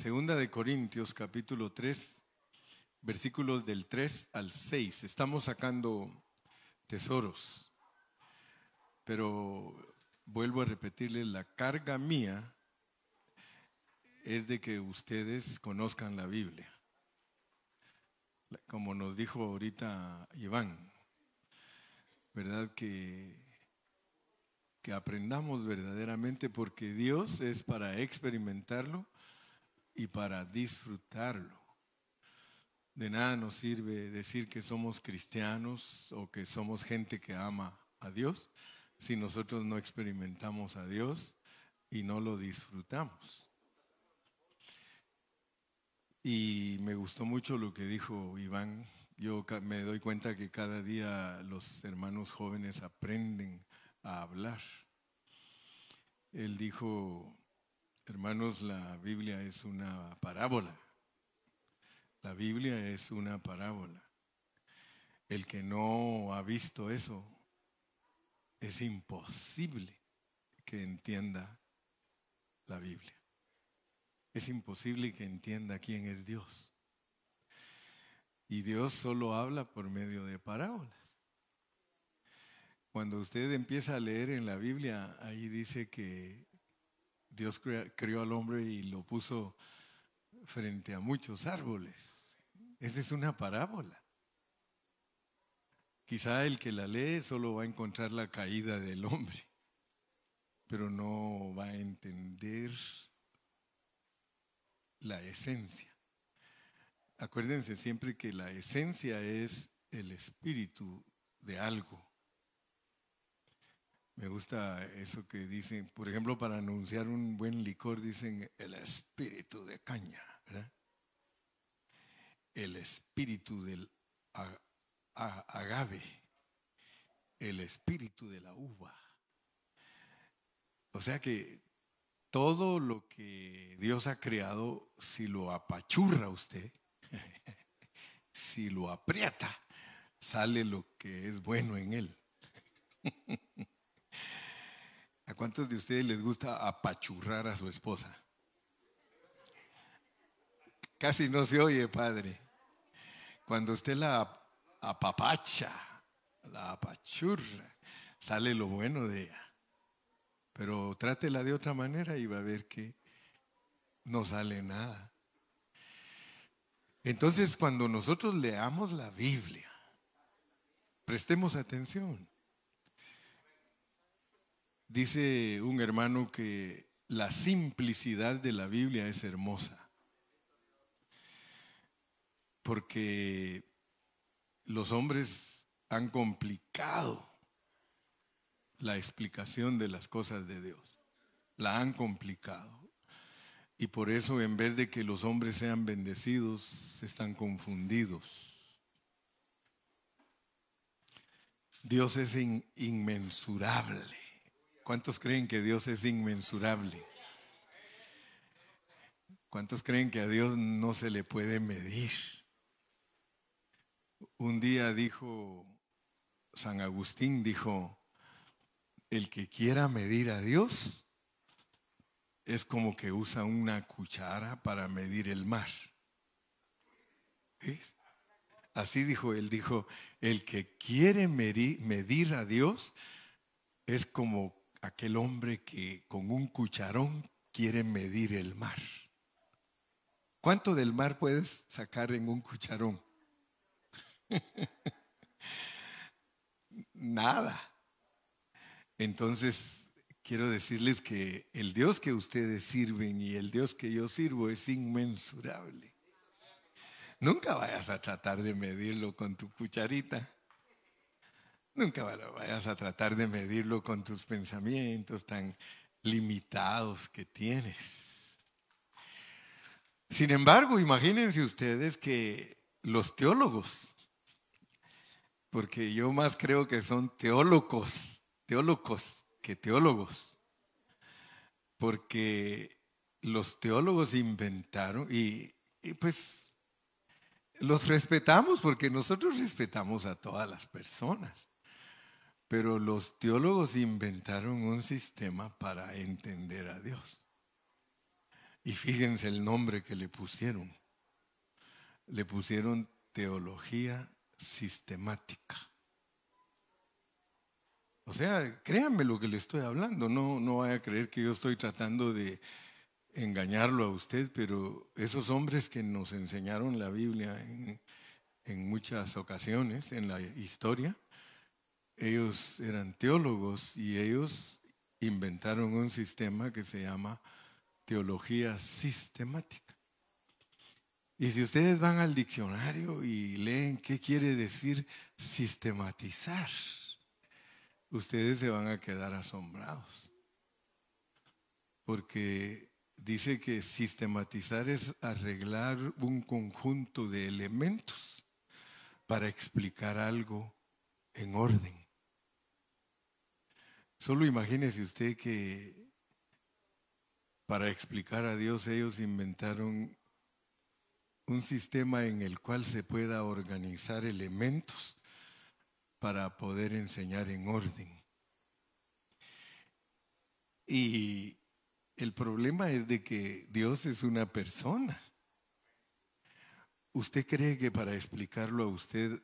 Segunda de Corintios capítulo 3, versículos del 3 al 6. Estamos sacando tesoros, pero vuelvo a repetirles, la carga mía es de que ustedes conozcan la Biblia. Como nos dijo ahorita Iván, ¿verdad? Que, que aprendamos verdaderamente porque Dios es para experimentarlo y para disfrutarlo. De nada nos sirve decir que somos cristianos o que somos gente que ama a Dios si nosotros no experimentamos a Dios y no lo disfrutamos. Y me gustó mucho lo que dijo Iván. Yo me doy cuenta que cada día los hermanos jóvenes aprenden a hablar. Él dijo, hermanos, la Biblia es una parábola. La Biblia es una parábola. El que no ha visto eso, es imposible que entienda la Biblia. Es imposible que entienda quién es Dios. Y Dios solo habla por medio de parábolas. Cuando usted empieza a leer en la Biblia, ahí dice que Dios creó al hombre y lo puso frente a muchos árboles. Esa es una parábola. Quizá el que la lee solo va a encontrar la caída del hombre, pero no va a entender la esencia. Acuérdense siempre que la esencia es el espíritu de algo. Me gusta eso que dicen, por ejemplo, para anunciar un buen licor dicen el espíritu de caña. El espíritu del agave, el espíritu de la uva. O sea que todo lo que Dios ha creado, si lo apachurra usted, si lo aprieta, sale lo que es bueno en él. ¿A cuántos de ustedes les gusta apachurrar a su esposa? Casi no se oye, padre. Cuando usted la apapacha, la apachurra, sale lo bueno de ella. Pero trátela de otra manera y va a ver que no sale nada. Entonces, cuando nosotros leamos la Biblia, prestemos atención. Dice un hermano que la simplicidad de la Biblia es hermosa, porque los hombres han complicado la explicación de las cosas de Dios. La han complicado. Y por eso en vez de que los hombres sean bendecidos, están confundidos. Dios es inmensurable. ¿Cuántos creen que Dios es inmensurable? ¿Cuántos creen que a Dios no se le puede medir? Un día dijo San Agustín, dijo, el que quiera medir a Dios es como que usa una cuchara para medir el mar. Así dijo él, dijo, el que quiere medir a Dios es como aquel hombre que con un cucharón quiere medir el mar. ¿Cuánto del mar puedes sacar en un cucharón? Nada. Entonces, quiero decirles que el Dios que ustedes sirven y el Dios que yo sirvo es inmensurable. Nunca vayas a tratar de medirlo con tu cucharita. Nunca vayas a tratar de medirlo con tus pensamientos tan limitados que tienes. Sin embargo, imagínense ustedes que los teólogos, porque yo más creo que son teólogos, teólogos que teólogos, porque los teólogos inventaron y, pues los respetamos porque nosotros respetamos a todas las personas, pero los teólogos inventaron un sistema para entender a Dios. Y fíjense el nombre que le pusieron. Le pusieron teología sistemática. O sea, créanme lo que le estoy hablando, no, no vaya a creer que yo estoy tratando de engañarlo a usted, pero esos hombres que nos enseñaron la Biblia en, en muchas ocasiones en la historia, ellos eran teólogos y ellos inventaron un sistema que se llama teología sistemática. Y si ustedes van al diccionario y leen qué quiere decir sistematizar, ustedes se van a quedar asombrados. Porque dice que sistematizar es arreglar un conjunto de elementos para explicar algo en orden. Solo imagínese usted que para explicar a Dios ellos inventaron un sistema en el cual se pueda organizar elementos para poder enseñar en orden. Y el problema es de que Dios es una persona. ¿Usted cree que para explicarlo a usted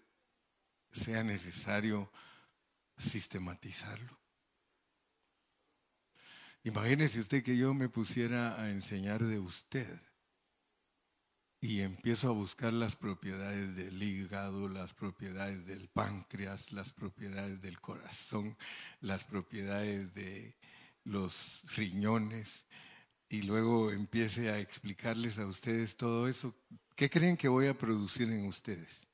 sea necesario sistematizarlo? Imagínese usted que yo me pusiera a enseñar de usted y empiezo a buscar las propiedades del hígado, las propiedades del páncreas, las propiedades del corazón, las propiedades de los riñones, y luego empiece a explicarles a ustedes todo eso, ¿qué creen que voy a producir en ustedes?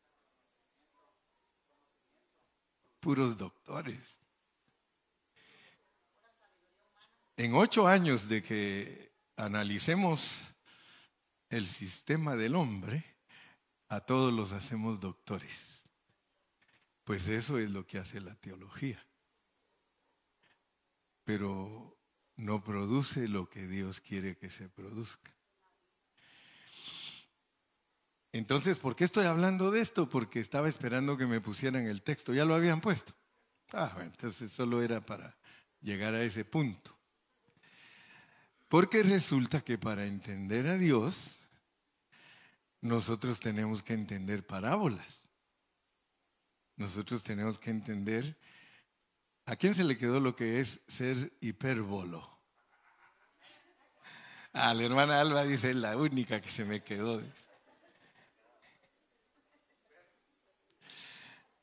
Puros doctores. En ocho años de que analicemos el sistema del hombre, a todos los hacemos doctores. Pues eso es lo que hace la teología. Pero no produce lo que Dios quiere que se produzca. Entonces, ¿por qué estoy hablando de esto? Porque estaba esperando que me pusieran el texto. Ya lo habían puesto. Ah, entonces solo era para llegar a ese punto. Porque resulta que para entender a Dios nosotros tenemos que entender parábolas. Nosotros tenemos que entender a quién se le quedó lo que es ser hipérbolo. A la hermana Alba dice, la única que se me quedó.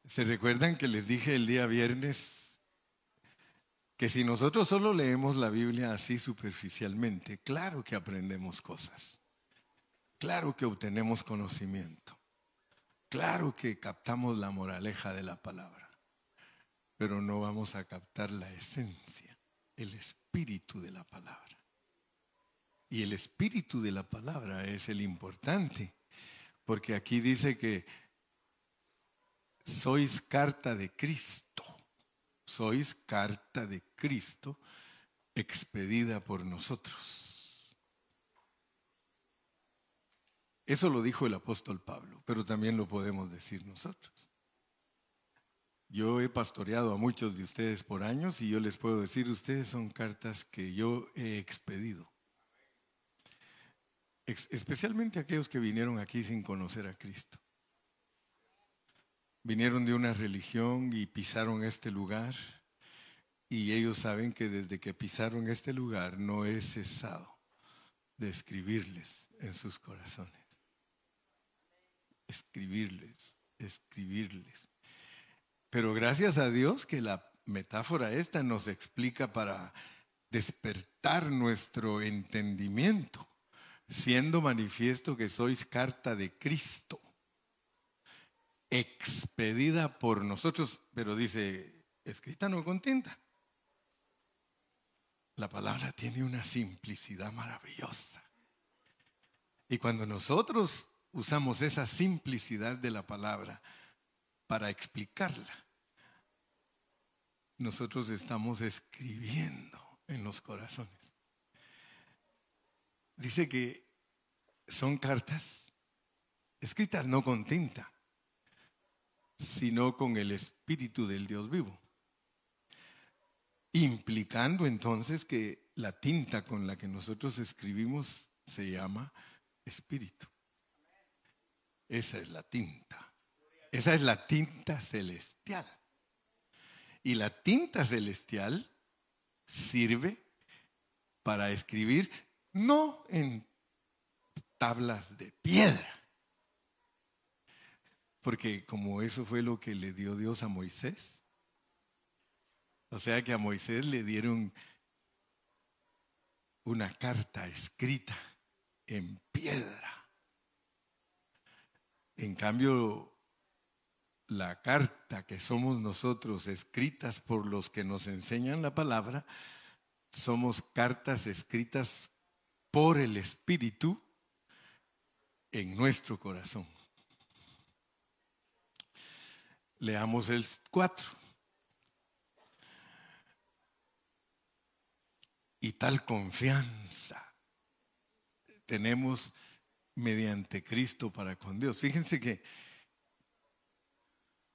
¿Se recuerdan que les dije el día viernes que si nosotros solo leemos la Biblia así superficialmente, claro que aprendemos cosas. Claro que obtenemos conocimiento. Claro que captamos la moraleja de la palabra. Pero no vamos a captar la esencia, el espíritu de la palabra. Y el espíritu de la palabra es el importante. Porque aquí dice que sois carta de Cristo. Sois carta de Cristo expedida por nosotros. Eso lo dijo el apóstol Pablo, pero también lo podemos decir nosotros. Yo he pastoreado a muchos de ustedes por años y yo les puedo decir, ustedes son cartas que yo he expedido. especialmente aquellos que vinieron aquí sin conocer a Cristo. Vinieron de una religión y pisaron este lugar y ellos saben que desde que pisaron este lugar no he cesado de escribirles en sus corazones escribirles, escribirles. Pero gracias a Dios que la metáfora esta nos explica para despertar nuestro entendimiento, siendo manifiesto que sois carta de Cristo, expedida por nosotros, pero dice, escrita no con tinta. La palabra tiene una simplicidad maravillosa. Y cuando nosotros usamos esa simplicidad de la palabra para explicarla. Nosotros estamos escribiendo en los corazones. Dice que son cartas escritas no con tinta, sino con el Espíritu del Dios vivo. Implicando entonces que la tinta con la que nosotros escribimos se llama espíritu. Esa es la tinta. Esa es la tinta celestial. Y la tinta celestial sirve para escribir no en tablas de piedra. Porque como eso fue lo que le dio Dios a Moisés. O sea que a Moisés le dieron una carta escrita en piedra. En cambio, la carta que somos nosotros, escritas por los que nos enseñan la palabra, somos cartas escritas por el Espíritu en nuestro corazón. Leamos el 4. Y tal confianza tenemos mediante Cristo para con Dios. Fíjense que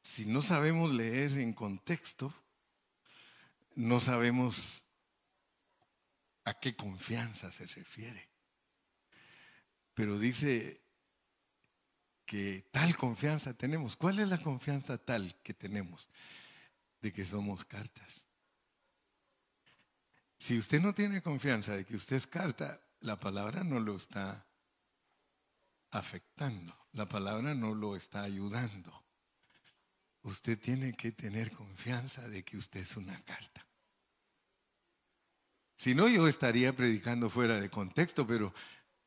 si no sabemos leer en contexto, no sabemos a qué confianza se refiere. Pero dice que tal confianza tenemos. ¿Cuál es la confianza tal que tenemos? De que somos cartas. Si usted no tiene confianza de que usted es carta, la palabra no lo está afectando, la palabra no lo está ayudando. Usted tiene que tener confianza de que usted es una carta. Si no, yo estaría predicando fuera de contexto, pero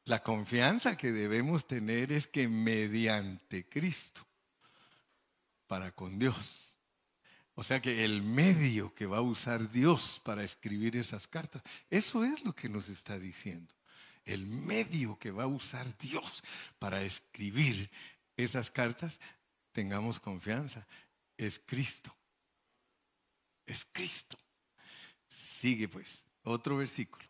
la confianza que debemos tener es que mediante Cristo, para con Dios, o sea que el medio que va a usar Dios para escribir esas cartas, eso es lo que nos está diciendo. El medio que va a usar Dios para escribir esas cartas, tengamos confianza, es Cristo. Es Cristo. Sigue pues, otro versículo.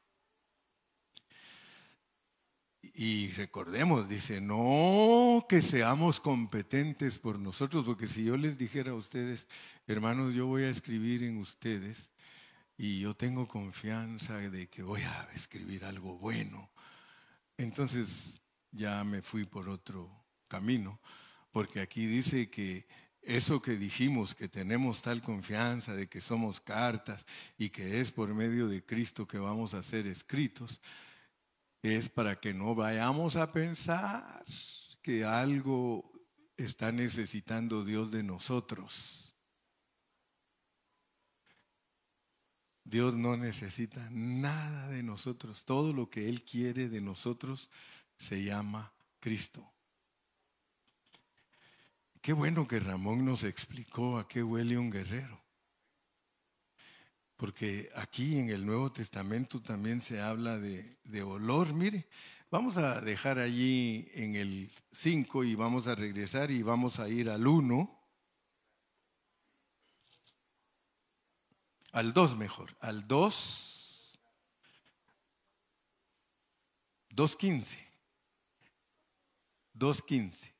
Y recordemos, dice, no que seamos competentes por nosotros, porque si yo les dijera a ustedes, hermanos, yo voy a escribir en ustedes y yo tengo confianza de que voy a escribir algo bueno, entonces ya me fui por otro camino, porque aquí dice que eso que dijimos, que tenemos tal confianza de que somos cartas y que es por medio de Cristo que vamos a ser escritos, es para que no vayamos a pensar que algo está necesitando Dios de nosotros. Dios no necesita nada de nosotros. Todo lo que Él quiere de nosotros se llama Cristo. Qué bueno que Ramón nos explicó a qué huele un guerrero. Porque aquí en el Nuevo Testamento también se habla de, olor. Mire, vamos a dejar allí en el 5 y vamos a regresar y vamos a ir al 1. Al 2 mejor, al 2. 2.15. 2.15.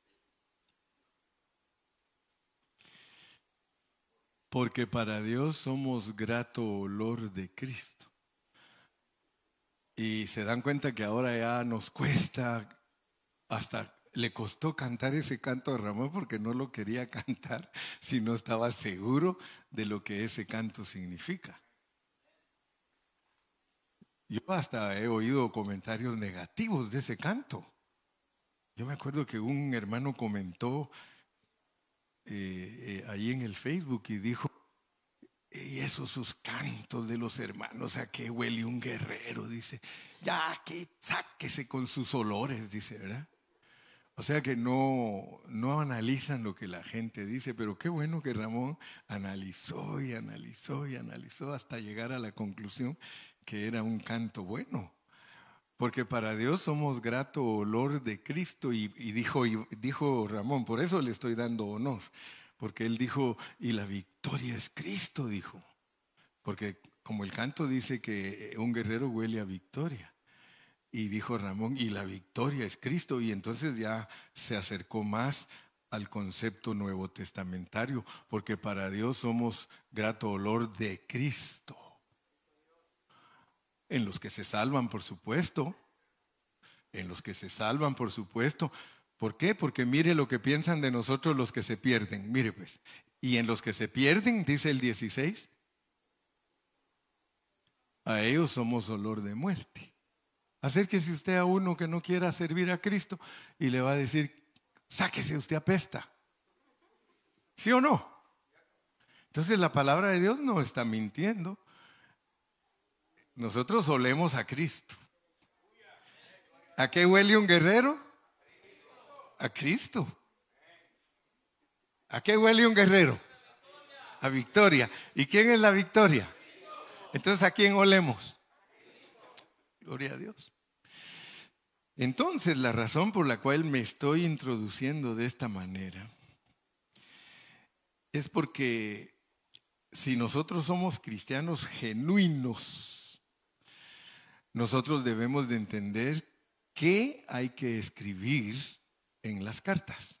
porque para Dios somos grato olor de Cristo. Y se dan cuenta que ahora ya nos cuesta, hasta le costó cantar ese canto a Ramón porque no lo quería cantar si no estaba seguro de lo que ese canto significa. Yo hasta he oído comentarios negativos de ese canto. Yo me acuerdo que un hermano comentó eh, eh, ahí en el Facebook y dijo, y esos sus cantos de los hermanos, a qué huele un guerrero, dice, ya que sáquese con sus olores, dice, ¿verdad? O sea que no, no analizan lo que la gente dice, pero qué bueno que Ramón analizó y analizó y analizó hasta llegar a la conclusión que era un canto bueno. Porque para Dios somos grato olor de Cristo y, dijo, y dijo Ramón, por eso le estoy dando honor, porque él dijo, y la victoria es Cristo, dijo. Porque como el canto dice que un guerrero huele a victoria. Y dijo Ramón, y la victoria es Cristo. Y entonces ya se acercó más al concepto nuevo testamentario, porque para Dios somos grato olor de Cristo en los que se salvan, por supuesto, en los que se salvan, por supuesto. ¿Por qué? Porque mire lo que piensan de nosotros los que se pierden. Mire pues, y en los que se pierden, dice el 16, a ellos somos olor de muerte. Acérquese usted a uno que no quiera servir a Cristo y le va a decir, sáquese usted apesta. ¿Sí o no? Entonces la palabra de Dios no está mintiendo. Nosotros olemos a Cristo. ¿A qué huele un guerrero? A Cristo. ¿A qué huele un guerrero? A victoria. ¿Y quién es la victoria? Entonces, ¿a quién olemos? Gloria a Dios. Entonces, la razón por la cual me estoy introduciendo de esta manera es porque si nosotros somos cristianos genuinos, nosotros debemos de entender qué hay que escribir en las cartas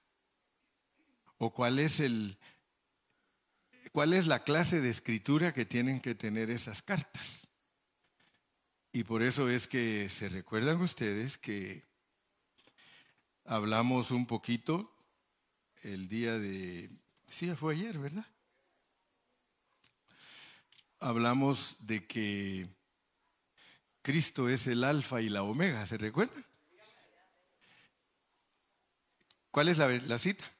o cuál es el cuál es la clase de escritura que tienen que tener esas cartas. Y por eso es que se recuerdan ustedes que hablamos un poquito el día de sí, fue ayer, ¿verdad? Hablamos de que Cristo es el alfa y la omega, ¿se recuerdan? ¿Cuál es la, cita?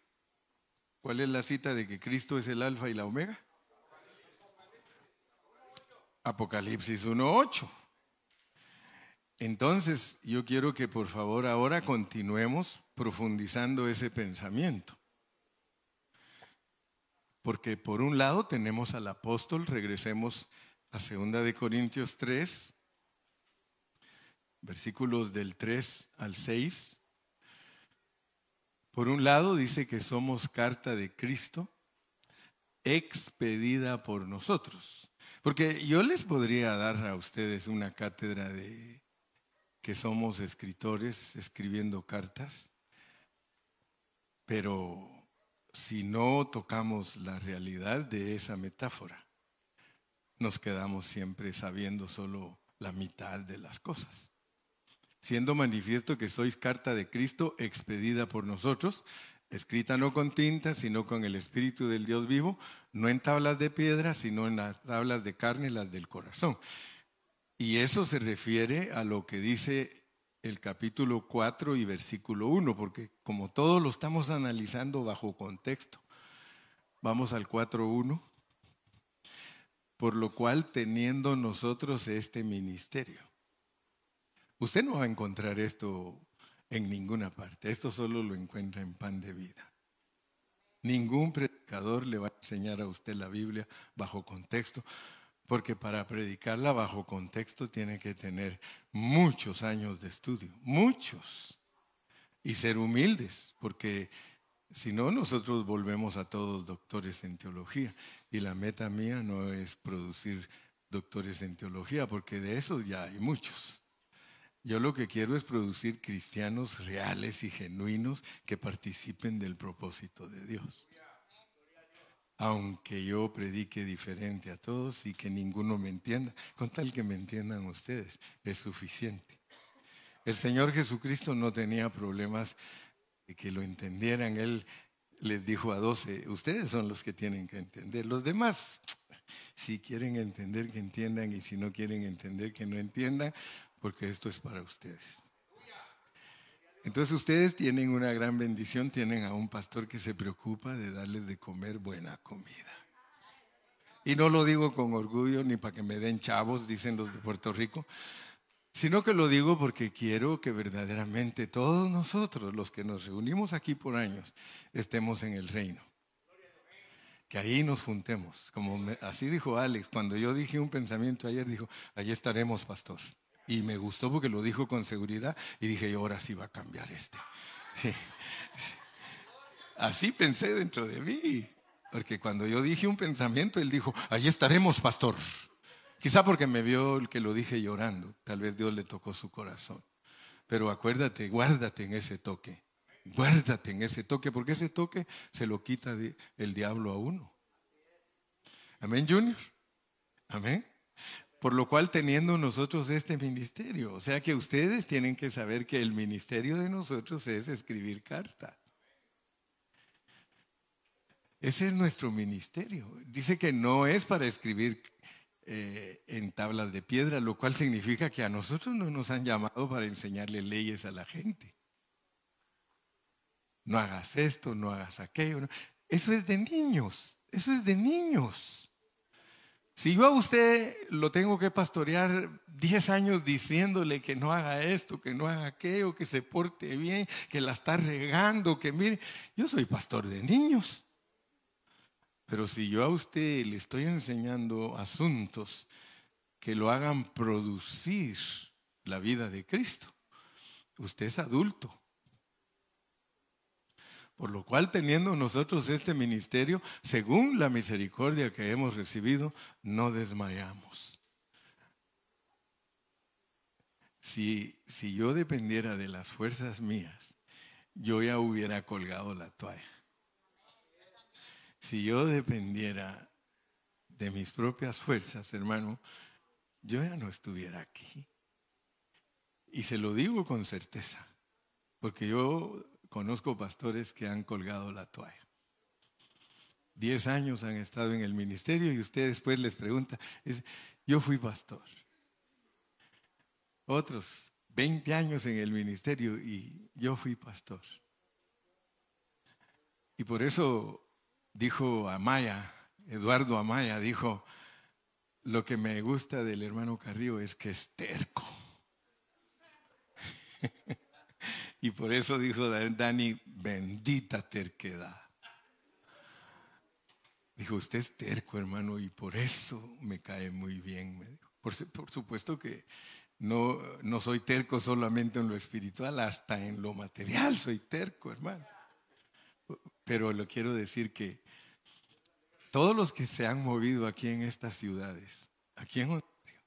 ¿Cuál es la cita de que Cristo es el alfa y la omega? Apocalipsis 1.8. Entonces, yo quiero que por favor ahora continuemos profundizando ese pensamiento. Porque por un lado tenemos al apóstol, regresemos a 2 de Corintios 3, versículos del 3 al 6. Por un lado dice que somos carta de Cristo expedida por nosotros. Porque yo les podría dar a ustedes una cátedra de que somos escritores escribiendo cartas, pero si no tocamos la realidad de esa metáfora, nos quedamos siempre sabiendo solo la mitad de las cosas siendo manifiesto que sois carta de Cristo expedida por nosotros, escrita no con tinta, sino con el Espíritu del Dios vivo, no en tablas de piedra, sino en las tablas de carne, las del corazón. Y eso se refiere a lo que dice el capítulo 4 y versículo 1, porque como todo lo estamos analizando bajo contexto, vamos al 4.1, por lo cual teniendo nosotros este ministerio Usted no va a encontrar esto en ninguna parte. Esto solo lo encuentra en pan de vida. Ningún predicador le va a enseñar a usted la Biblia bajo contexto, porque para predicarla bajo contexto tiene que tener muchos años de estudio, muchos, y ser humildes, porque si no, nosotros volvemos a todos doctores en teología, y la meta mía no es producir doctores en teología, porque de esos ya hay muchos. Yo lo que quiero es producir cristianos reales y genuinos que participen del propósito de Dios. Aunque yo predique diferente a todos y que ninguno me entienda, con tal que me entiendan ustedes, es suficiente. El Señor Jesucristo no tenía problemas de que lo entendieran. Él les dijo a doce, ustedes son los que tienen que entender. Los demás, si quieren entender, que entiendan, y si no quieren entender, que no entiendan, porque esto es para ustedes. Entonces ustedes tienen una gran bendición, tienen a un pastor que se preocupa de darles de comer buena comida. Y no lo digo con orgullo ni para que me den chavos, dicen los de Puerto Rico, sino que lo digo porque quiero que verdaderamente todos nosotros, los que nos reunimos aquí por años, estemos en el reino. Que ahí nos juntemos. Como así dijo Alex, cuando yo dije un pensamiento ayer, dijo, allí estaremos, pastor. Y me gustó porque lo dijo con seguridad y dije, ahora sí va a cambiar este. Así pensé dentro de mí. Porque cuando yo dije un pensamiento, él dijo, allí estaremos, pastor. Quizá porque me vio el que lo dije llorando. Tal vez Dios le tocó su corazón. Pero acuérdate, guárdate en ese toque. Guárdate en ese toque, porque ese toque se lo quita el diablo a uno. Amén, Junior. Amén. Por lo cual teniendo nosotros este ministerio, o sea que ustedes tienen que saber que el ministerio de nosotros es escribir cartas. Ese es nuestro ministerio. Dice que no es para escribir eh, en tablas de piedra, lo cual significa que a nosotros no nos han llamado para enseñarle leyes a la gente. No hagas esto, no hagas aquello. Eso es de niños, eso es de niños. Si yo a usted lo tengo que pastorear 10 años diciéndole que no haga esto, que no haga aquello, que se porte bien, que la está regando, que mire, yo soy pastor de niños. Pero si yo a usted le estoy enseñando asuntos que lo hagan producir la vida de Cristo, usted es adulto. Por lo cual, teniendo nosotros este ministerio, según la misericordia que hemos recibido, no desmayamos. Si, si yo dependiera de las fuerzas mías, yo ya hubiera colgado la toalla. Si yo dependiera de mis propias fuerzas, hermano, yo ya no estuviera aquí. Y se lo digo con certeza, porque yo Conozco pastores que han colgado la toalla. Diez años han estado en el ministerio y usted después les pregunta, yo fui pastor. Otros, 20 años en el ministerio y yo fui pastor. Y por eso dijo Amaya, Eduardo Amaya, dijo, lo que me gusta del hermano Carrillo es que es terco. Y por eso dijo Dani, bendita terquedad. Dijo, usted es terco, hermano, y por eso me cae muy bien. Por, supuesto que no, no soy terco solamente en lo espiritual, hasta en lo material soy terco, hermano. Pero lo quiero decir que todos los que se han movido aquí en estas ciudades, aquí en Ontario,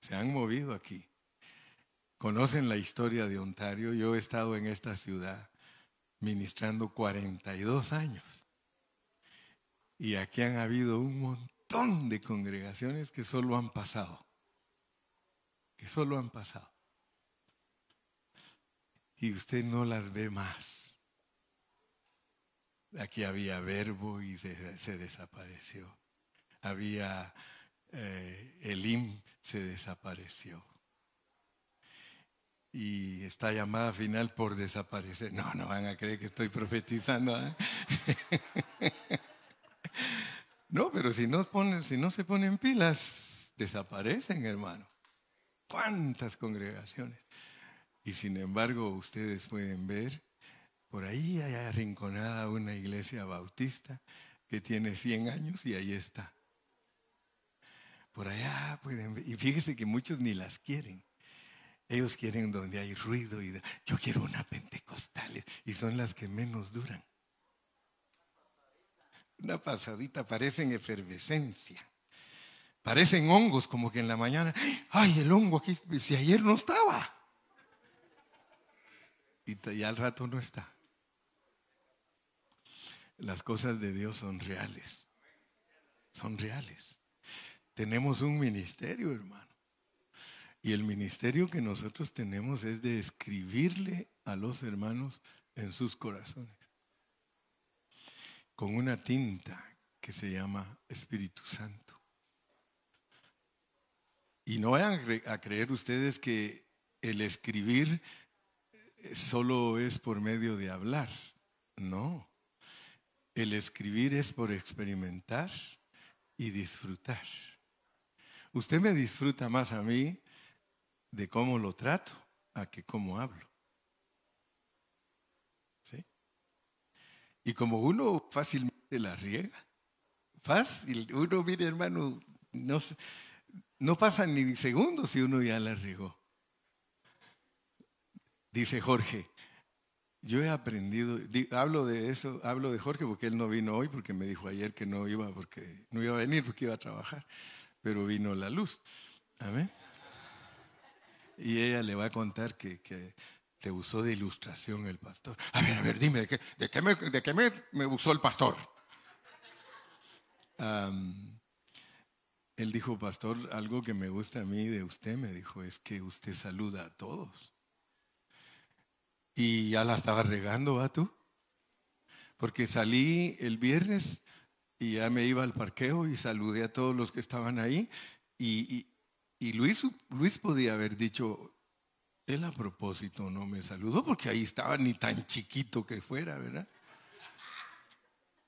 se han movido aquí conocen la historia de Ontario. Yo he estado en esta ciudad ministrando 42 años. Y aquí han habido un montón de congregaciones que solo han pasado. Que solo han pasado. Y usted no las ve más. Aquí había verbo y se, desapareció. Había eh, Elim, se desapareció y esta llamada final por desaparecer. No, no van a creer que estoy profetizando. ¿eh? no, pero si no, ponen, si no se ponen pilas, desaparecen, hermano. ¿Cuántas congregaciones? Y sin embargo, ustedes pueden ver, por ahí hay arrinconada una iglesia bautista que tiene 100 años y ahí está. Por allá pueden ver. Y fíjese que muchos ni las quieren. Ellos quieren donde hay ruido y yo quiero una pentecostal y son las que menos duran. Una pasadita, parecen efervescencia. Parecen hongos como que en la mañana, ay, el hongo aquí, si ayer no estaba. Y ya al rato no está. Las cosas de Dios son reales. Son reales. Tenemos un ministerio, hermano. Y el ministerio que nosotros tenemos es de escribirle a los hermanos en sus corazones, con una tinta que se llama Espíritu Santo. Y no vayan a creer ustedes que el escribir eh, solo es por medio de hablar. No. El escribir es por experimentar y disfrutar. Usted me disfruta más a mí de cómo lo trato a que cómo hablo. ¿Sí? Y como uno fácilmente la riega, fácil, uno, mire hermano, no, no pasa ni segundos si uno ya la regó. Dice Jorge, yo he aprendido, hablo de eso, hablo de Jorge porque él no vino hoy, porque me dijo ayer que no iba, porque no iba a venir porque iba a trabajar, pero vino la luz. Amén. Y ella le va a contar que, que te usó de ilustración el pastor. A ver, a ver, dime, ¿de qué, de qué, me, de qué me, usó el pastor? en él dijo, pastor, algo que me gusta a mí de usted, me dijo, es que usted saluda a todos. Y ya la estaba regando, ¿va tú? Porque salí el viernes y ya me iba al parqueo y saludé a todos los que estaban ahí. Y, y Luis, Luis podía haber dicho, él a propósito no me saludó porque ahí estaba ni tan chiquito que fuera, ¿verdad?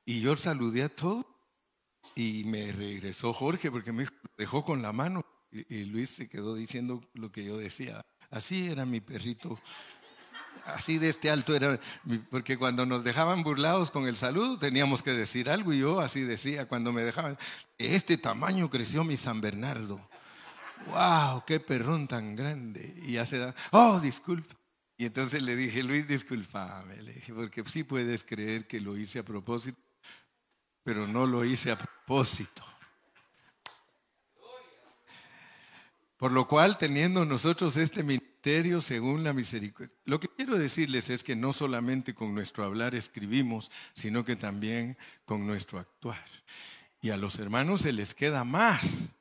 Y yo saludé a todos y me regresó Jorge porque me dejó con la mano y, Luis se quedó diciendo lo que yo decía. Así era mi perrito. Así de este alto era, porque cuando nos dejaban burlados con el saludo teníamos que decir algo y yo así decía cuando me dejaban, este tamaño creció mi San Bernardo. ¡Wow! ¡Qué perrón tan grande! Y ya se da, ¡oh, disculpa! Y entonces le dije, Luis, discúlpame, le dije, porque sí puedes creer que lo hice a propósito pero no lo hice a propósito. Por lo cual, teniendo nosotros este ministerio según la misericordia, lo que quiero decirles es que no solamente con nuestro hablar escribimos, sino que también con nuestro actuar. Y a los hermanos se les queda más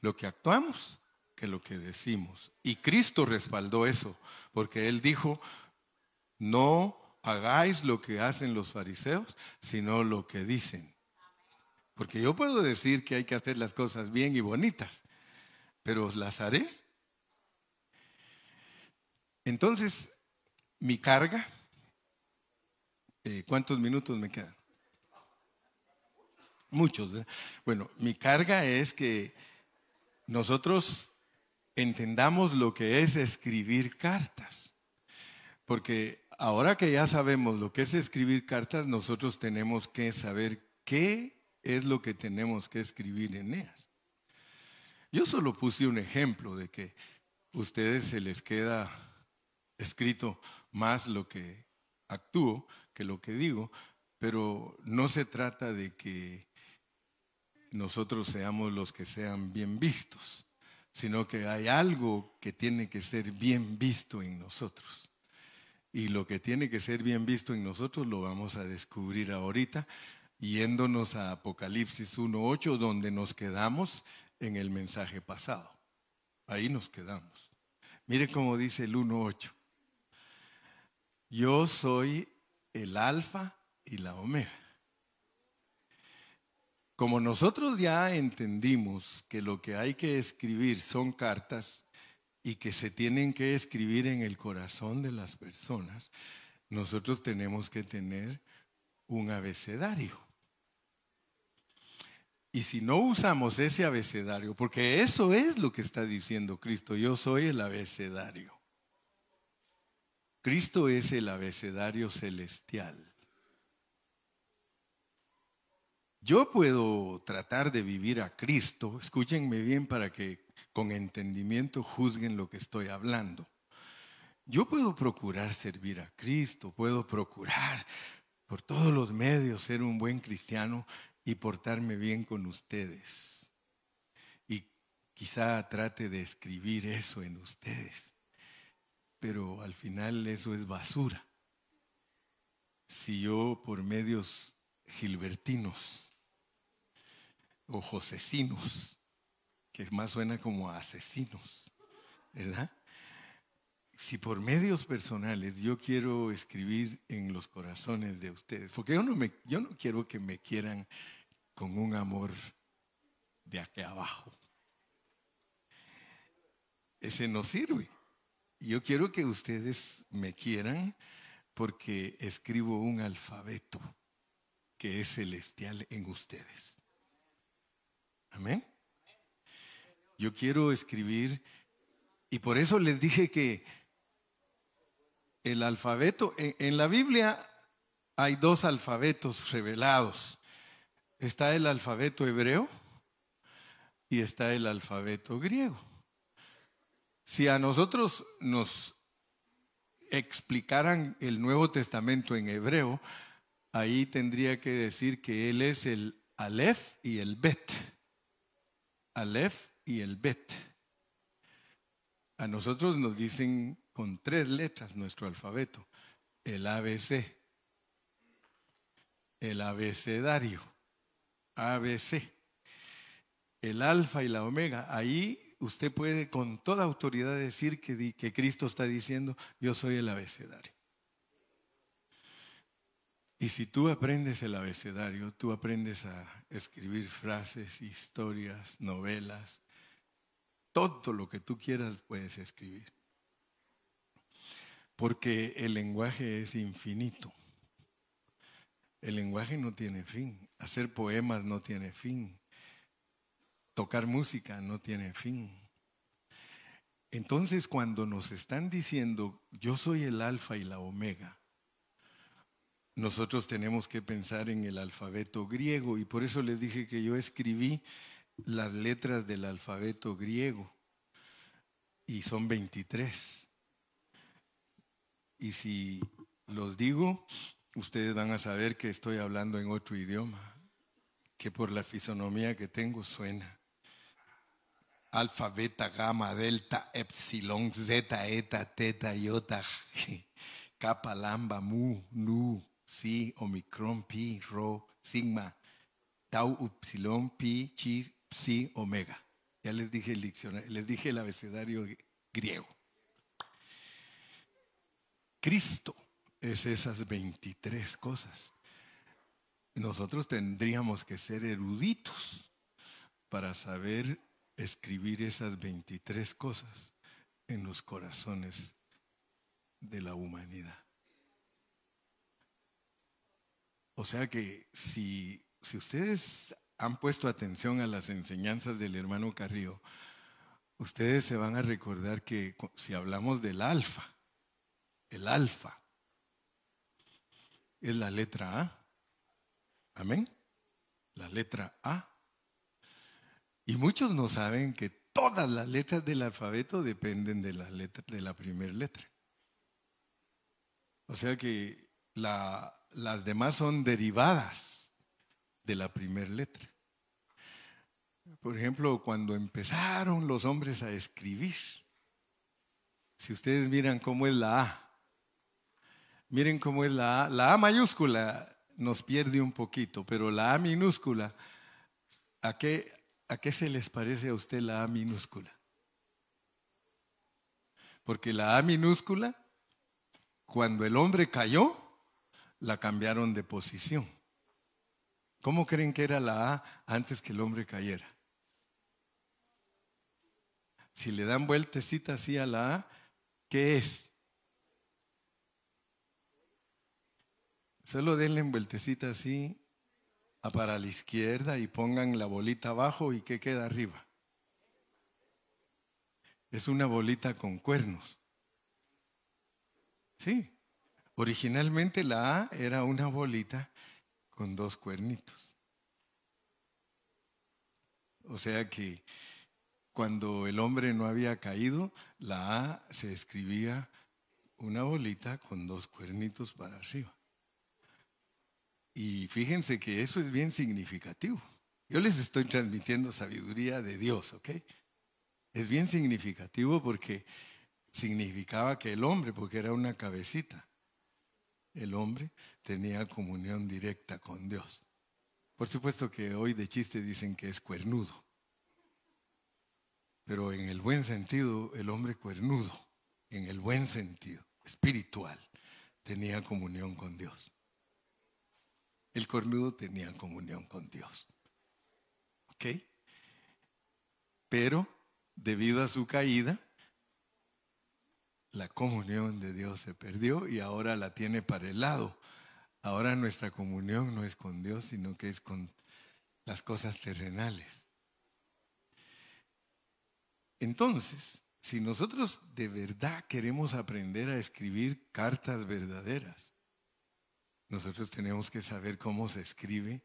lo que actuamos que lo que decimos. Y Cristo respaldó eso, porque Él dijo, no hagáis lo que hacen los fariseos, sino lo que dicen. Porque yo puedo decir que hay que hacer las cosas bien y bonitas, pero las haré. Entonces, mi carga, eh, ¿cuántos minutos me quedan? Muchos. Bueno, mi carga es que nosotros entendamos lo que es escribir cartas. Porque ahora que ya sabemos lo que es escribir cartas, nosotros tenemos que saber qué es lo que tenemos que escribir en ellas. Yo solo puse un ejemplo de que a ustedes se les queda escrito más lo que actúo que lo que digo, pero no se trata de que nosotros seamos los que sean bien vistos, sino que hay algo que tiene que ser bien visto en nosotros. Y lo que tiene que ser bien visto en nosotros lo vamos a descubrir ahorita yéndonos a Apocalipsis 1.8, donde nos quedamos en el mensaje pasado. Ahí nos quedamos. Mire cómo dice el 1.8. Yo soy el alfa y la omega. Como nosotros ya entendimos que lo que hay que escribir son cartas y que se tienen que escribir en el corazón de las personas, nosotros tenemos que tener un abecedario. Y si no usamos ese abecedario, porque eso es lo que está diciendo Cristo, yo soy el abecedario. Cristo es el abecedario celestial. Yo puedo tratar de vivir a Cristo, escúchenme bien para que con entendimiento juzguen lo que estoy hablando. Yo puedo procurar servir a Cristo, puedo procurar por todos los medios ser un buen cristiano, y portarme bien con ustedes. Y quizá trate de escribir eso en ustedes, pero al final eso es basura. Si yo por medios gilbertinos o josecinos, que más suena como asesinos, ¿verdad? si por medios personales yo quiero escribir en los corazones de ustedes, porque yo no, me, yo no quiero que me quieran con un amor de aquí abajo. Ese no sirve. Yo quiero que ustedes me quieran porque escribo un alfabeto que es celestial en ustedes. Amén. Yo quiero escribir y por eso les dije que el alfabeto, en, la Biblia hay dos alfabetos revelados. Está el alfabeto hebreo y está el alfabeto griego. Si a nosotros nos explicaran el Nuevo Testamento en hebreo, ahí tendría que decir que él es el Aleph y el Bet. Aleph y el Bet. A nosotros nos dicen con tres letras nuestro alfabeto, el ABC, el abecedario, ABC. el alfa y la omega. Ahí usted puede con toda autoridad decir que, que Cristo está diciendo, yo soy el abecedario. Y si tú aprendes el abecedario, tú aprendes a escribir frases, historias, novelas, todo lo que tú quieras puedes escribir. Porque el lenguaje es infinito. El lenguaje no tiene fin. Hacer poemas no tiene fin. Tocar música no tiene fin. Entonces cuando nos están diciendo, yo soy el alfa y la omega, nosotros tenemos que pensar en el alfabeto griego y por eso les dije que yo escribí las letras del alfabeto griego y son 23. Y si los digo, ustedes van a saber que estoy hablando en otro idioma, que por la fisonomía que tengo suena. Alfa, beta, gamma, delta, epsilon, zeta, eta, teta, iota, kappa, lambda, mu, nu, si, omicron, pi, rho, sigma, tau, upsilon, pi, chi, psi, omega. Ya les dije el diccionario, les dije el abecedario griego. Cristo es esas 23 cosas. Nosotros tendríamos que ser eruditos para saber escribir esas 23 cosas en los corazones de la humanidad. O sea que si, si ustedes han puesto atención a las enseñanzas del hermano Carrillo, ustedes se van a recordar que si hablamos del alfa, el alfa es la letra A. Amén. La letra A. Y muchos no saben que todas las letras del alfabeto dependen de la, letra, de la primera letra. O sea que las demás son derivadas de la primera letra. Por ejemplo, cuando empezaron los hombres a escribir, si ustedes miran cómo es la A, miren cómo es la A, la A mayúscula nos pierde un poquito, pero la A minúscula, ¿a qué, ¿a qué se les parece a usted la A minúscula? Porque la A minúscula, cuando el hombre cayó, la cambiaron de posición. ¿Cómo creen que era la A antes que el hombre cayera? Si le dan vueltecita así a la A, ¿qué es? Solo denle vueltecita así para la izquierda y pongan la bolita abajo y ¿qué queda arriba? Es una bolita con cuernos. Sí, originalmente la A era una bolita con dos cuernitos. O sea que cuando el hombre no había caído, la A se escribía una bolita con dos cuernitos para arriba. Y fíjense que eso es bien significativo. Yo les estoy transmitiendo sabiduría de Dios, ¿ok? Es bien significativo porque significaba que el hombre, porque era una cabecita, el hombre tenía comunión directa con Dios. Por supuesto que hoy de chiste dicen que es cuernudo, pero en el buen sentido, el hombre cuernudo, en el buen sentido, espiritual, tenía comunión con Dios. El cornudo tenía comunión con Dios. ¿Ok? Pero debido a su caída, la comunión de Dios se perdió y ahora la tiene para el lado. Ahora nuestra comunión no es con Dios, sino que es con las cosas terrenales. Entonces, si nosotros de verdad queremos aprender a escribir cartas verdaderas, nosotros tenemos que saber cómo se escribe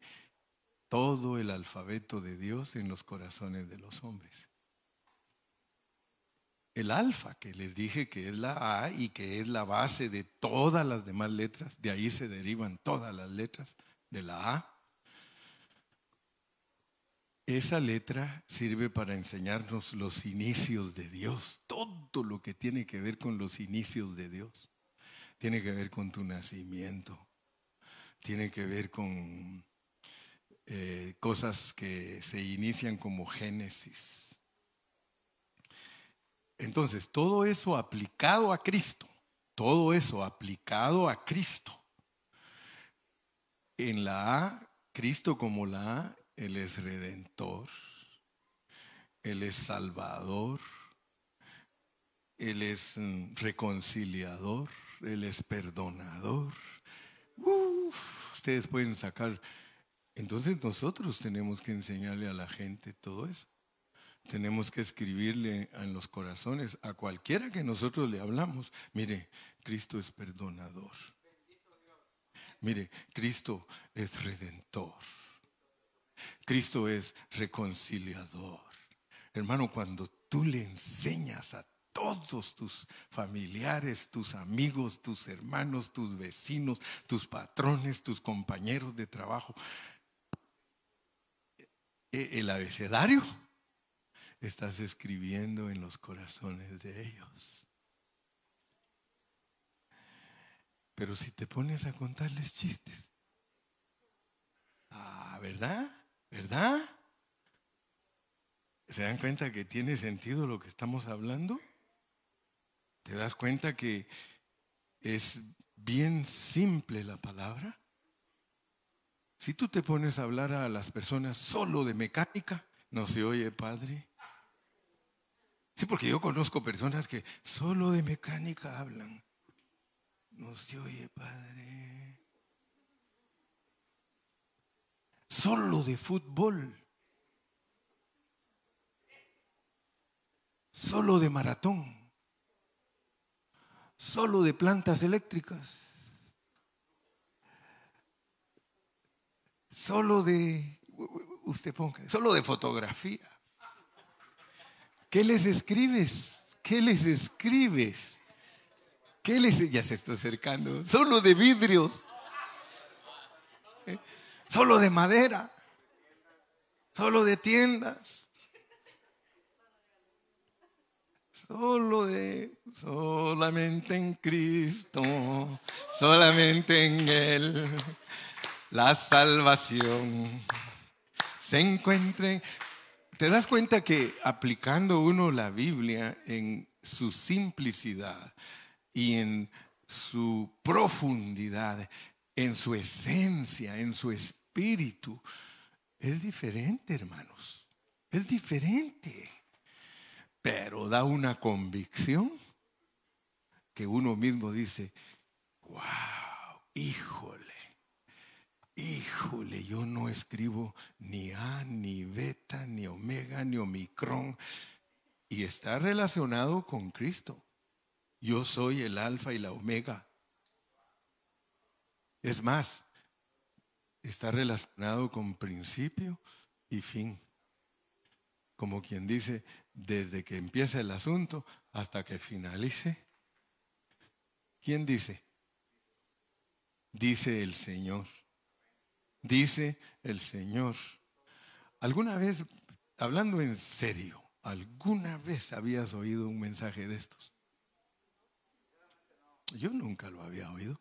todo el alfabeto de Dios en los corazones de los hombres. El alfa, que les dije que es la A y que es la base de todas las demás letras, de ahí se derivan todas las letras de la A. Esa letra sirve para enseñarnos los inicios de Dios, todo lo que tiene que ver con los inicios de Dios. Tiene que ver con tu nacimiento, tiene que ver con eh, cosas que se inician como Génesis. Entonces, todo eso aplicado a Cristo, todo eso aplicado a Cristo. En la A, Cristo como la A, Él es redentor, Él es salvador, Él es mm, reconciliador, Él es perdonador. ustedes pueden sacar. Entonces nosotros tenemos que enseñarle a la gente todo eso. Tenemos que escribirle en los corazones a cualquiera que nosotros le hablamos. Mire, Cristo es perdonador. Mire, Cristo es redentor. Cristo es reconciliador. Hermano, cuando tú le enseñas a todos tus familiares, tus amigos, tus hermanos, tus vecinos, tus patrones, tus compañeros de trabajo, e, el abecedario, estás escribiendo en los corazones de ellos. Pero si te pones a contarles chistes, ah, ¿verdad? ¿Verdad? ¿Se dan cuenta que tiene sentido lo que estamos hablando? ¿Te das cuenta que es bien simple la palabra? Si tú te pones a hablar a las personas solo de mecánica, no se oye, Padre. Sí, porque yo conozco personas que solo de mecánica hablan. No se oye, Padre. Solo de fútbol. Solo de maratón. Solo de plantas eléctricas. Solo de, usted ponga, solo de fotografía. ¿Qué les escribes? ¿Qué les escribes? ¿Qué les ya se está acercando? Solo de vidrios. ¿Eh? Solo de madera. Solo de tiendas. Solo de solamente en Cristo, solamente en Él la salvación se encuentre ¿Te das cuenta que aplicando uno la Biblia en su simplicidad y en su profundidad, en su esencia, en su espíritu, es diferente, hermanos? Es diferente. Pero da una convicción que uno mismo dice, wow, híjole híjole, yo no escribo ni A, ni beta, ni omega, ni omicron. Y está relacionado con Cristo. Yo soy el alfa y la omega. Es más, está relacionado con principio y fin. Como quien dice, desde que empieza el asunto hasta que finalice. ¿Quién dice? Dice el Señor dice el Señor. ¿Alguna vez, hablando en serio, alguna vez habías oído un mensaje de estos? Yo nunca lo había oído,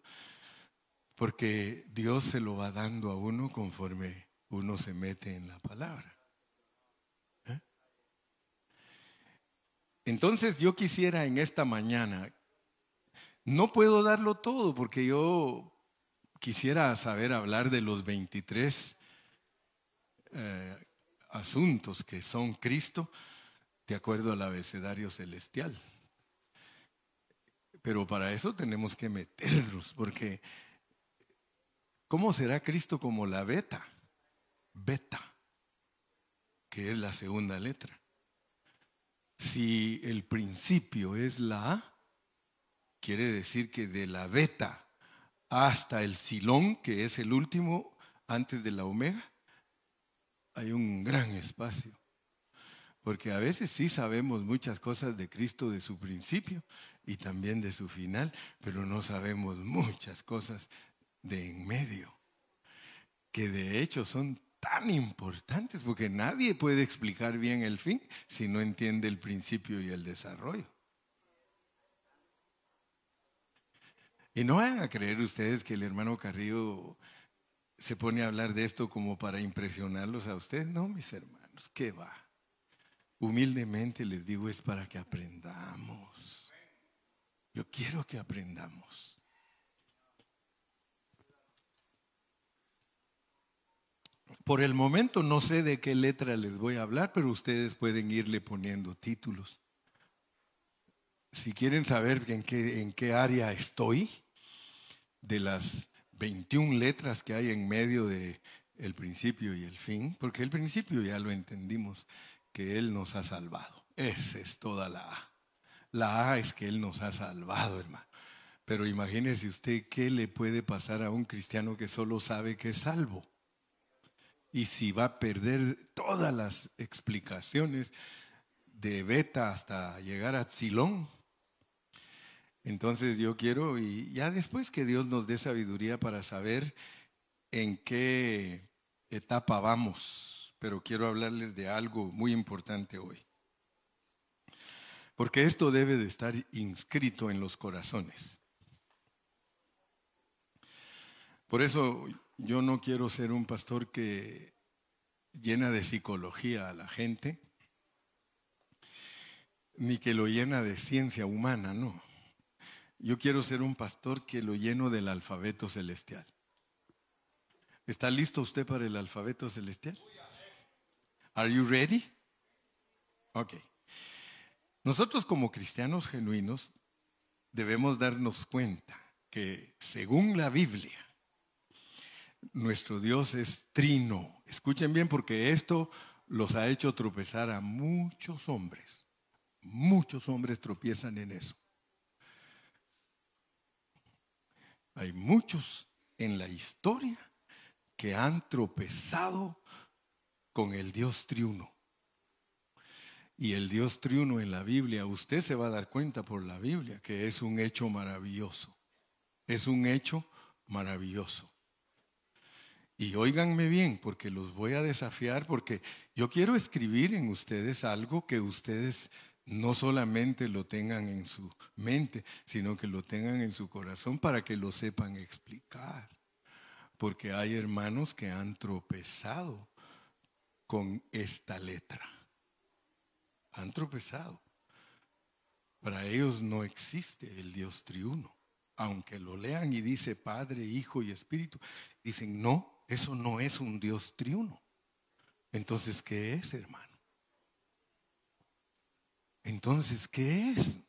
porque Dios se lo va dando a uno conforme uno se mete en la palabra. ¿Eh? Entonces yo quisiera en esta mañana, no puedo darlo todo porque yo quisiera saber hablar de los 23 eh, asuntos que son Cristo de acuerdo al abecedario celestial. Pero para eso tenemos que meterlos, porque ¿cómo será Cristo como la beta? Beta, que es la segunda letra. Si el principio es la A, quiere decir que de la beta hasta el Silón, que es el último antes de la Omega, hay un gran espacio. Porque a veces sí sabemos muchas cosas de Cristo de su principio y también de su final, pero no sabemos muchas cosas de en medio, que de hecho son tan importantes porque nadie puede explicar bien el fin si no entiende el principio y el desarrollo. Y no van a creer ustedes que el hermano Carrillo se pone a hablar de esto como para impresionarlos a ustedes. No, mis hermanos, ¿qué va? Humildemente les digo, es para que aprendamos. Yo quiero que aprendamos. Por el momento no sé de qué letra les voy a hablar, pero ustedes pueden irle poniendo títulos. Si quieren saber en qué, en qué área estoy, de las 21 letras que hay en medio de el principio y el fin, porque el principio ya lo entendimos, que Él nos ha salvado. Esa es toda la A. La A es que Él nos ha salvado, hermano. Pero imagínese usted qué le puede pasar a un cristiano que solo sabe que es salvo. Y si va a perder todas las explicaciones de beta hasta llegar a Tsilón, entonces yo quiero, y ya después que Dios nos dé sabiduría para saber en qué etapa vamos, pero quiero hablarles de algo muy importante hoy. Porque esto debe de estar inscrito en los corazones. Por eso yo no quiero ser un pastor que llena de psicología a la gente, ni que lo llena de ciencia humana, no. Yo quiero ser un pastor que lo lleno del alfabeto celestial. ¿Está listo usted para el alfabeto celestial? Are you ready? Ok. Nosotros como cristianos genuinos debemos darnos cuenta que según la Biblia, nuestro Dios es trino. Escuchen bien porque esto los ha hecho tropezar a muchos hombres. Muchos hombres tropiezan en eso. Hay muchos en la historia que han tropezado con el Dios triuno. Y el Dios triuno en la Biblia, usted se va a dar cuenta por la Biblia que es un hecho maravilloso. Es un hecho maravilloso. Y óiganme bien, porque los voy a desafiar, porque yo quiero escribir en ustedes algo que ustedes no solamente lo tengan en su mente, sino que lo tengan en su corazón para que lo sepan explicar. Porque hay hermanos que han tropezado con esta letra. Han tropezado. Para ellos no existe el Dios triuno. Aunque lo lean y dice Padre, Hijo y Espíritu, dicen, no, eso no es un Dios triuno. Entonces, ¿qué es, hermano? Entonces, ¿qué es?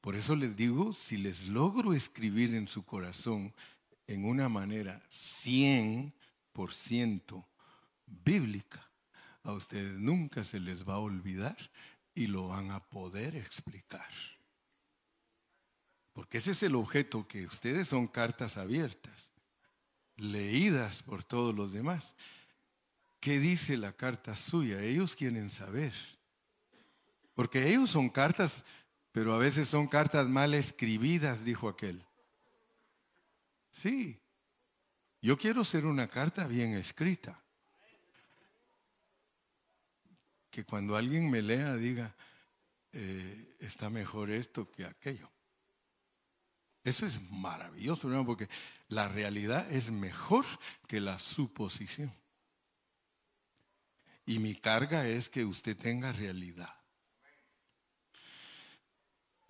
Por eso les digo, si les logro escribir en su corazón en una manera 100% bíblica, a ustedes nunca se les va a olvidar y lo van a poder explicar. Porque ese es el objeto, que ustedes son cartas abiertas, leídas por todos los demás. ¿Qué dice la carta suya? Ellos quieren saber. Porque ellos son cartas, pero a veces son cartas mal escribidas, dijo aquel. Sí, yo quiero ser una carta bien escrita. Que cuando alguien me lea diga, eh, está mejor esto que aquello. Eso es maravilloso, porque la realidad es mejor que la suposición. Y mi carga es que usted tenga realidad.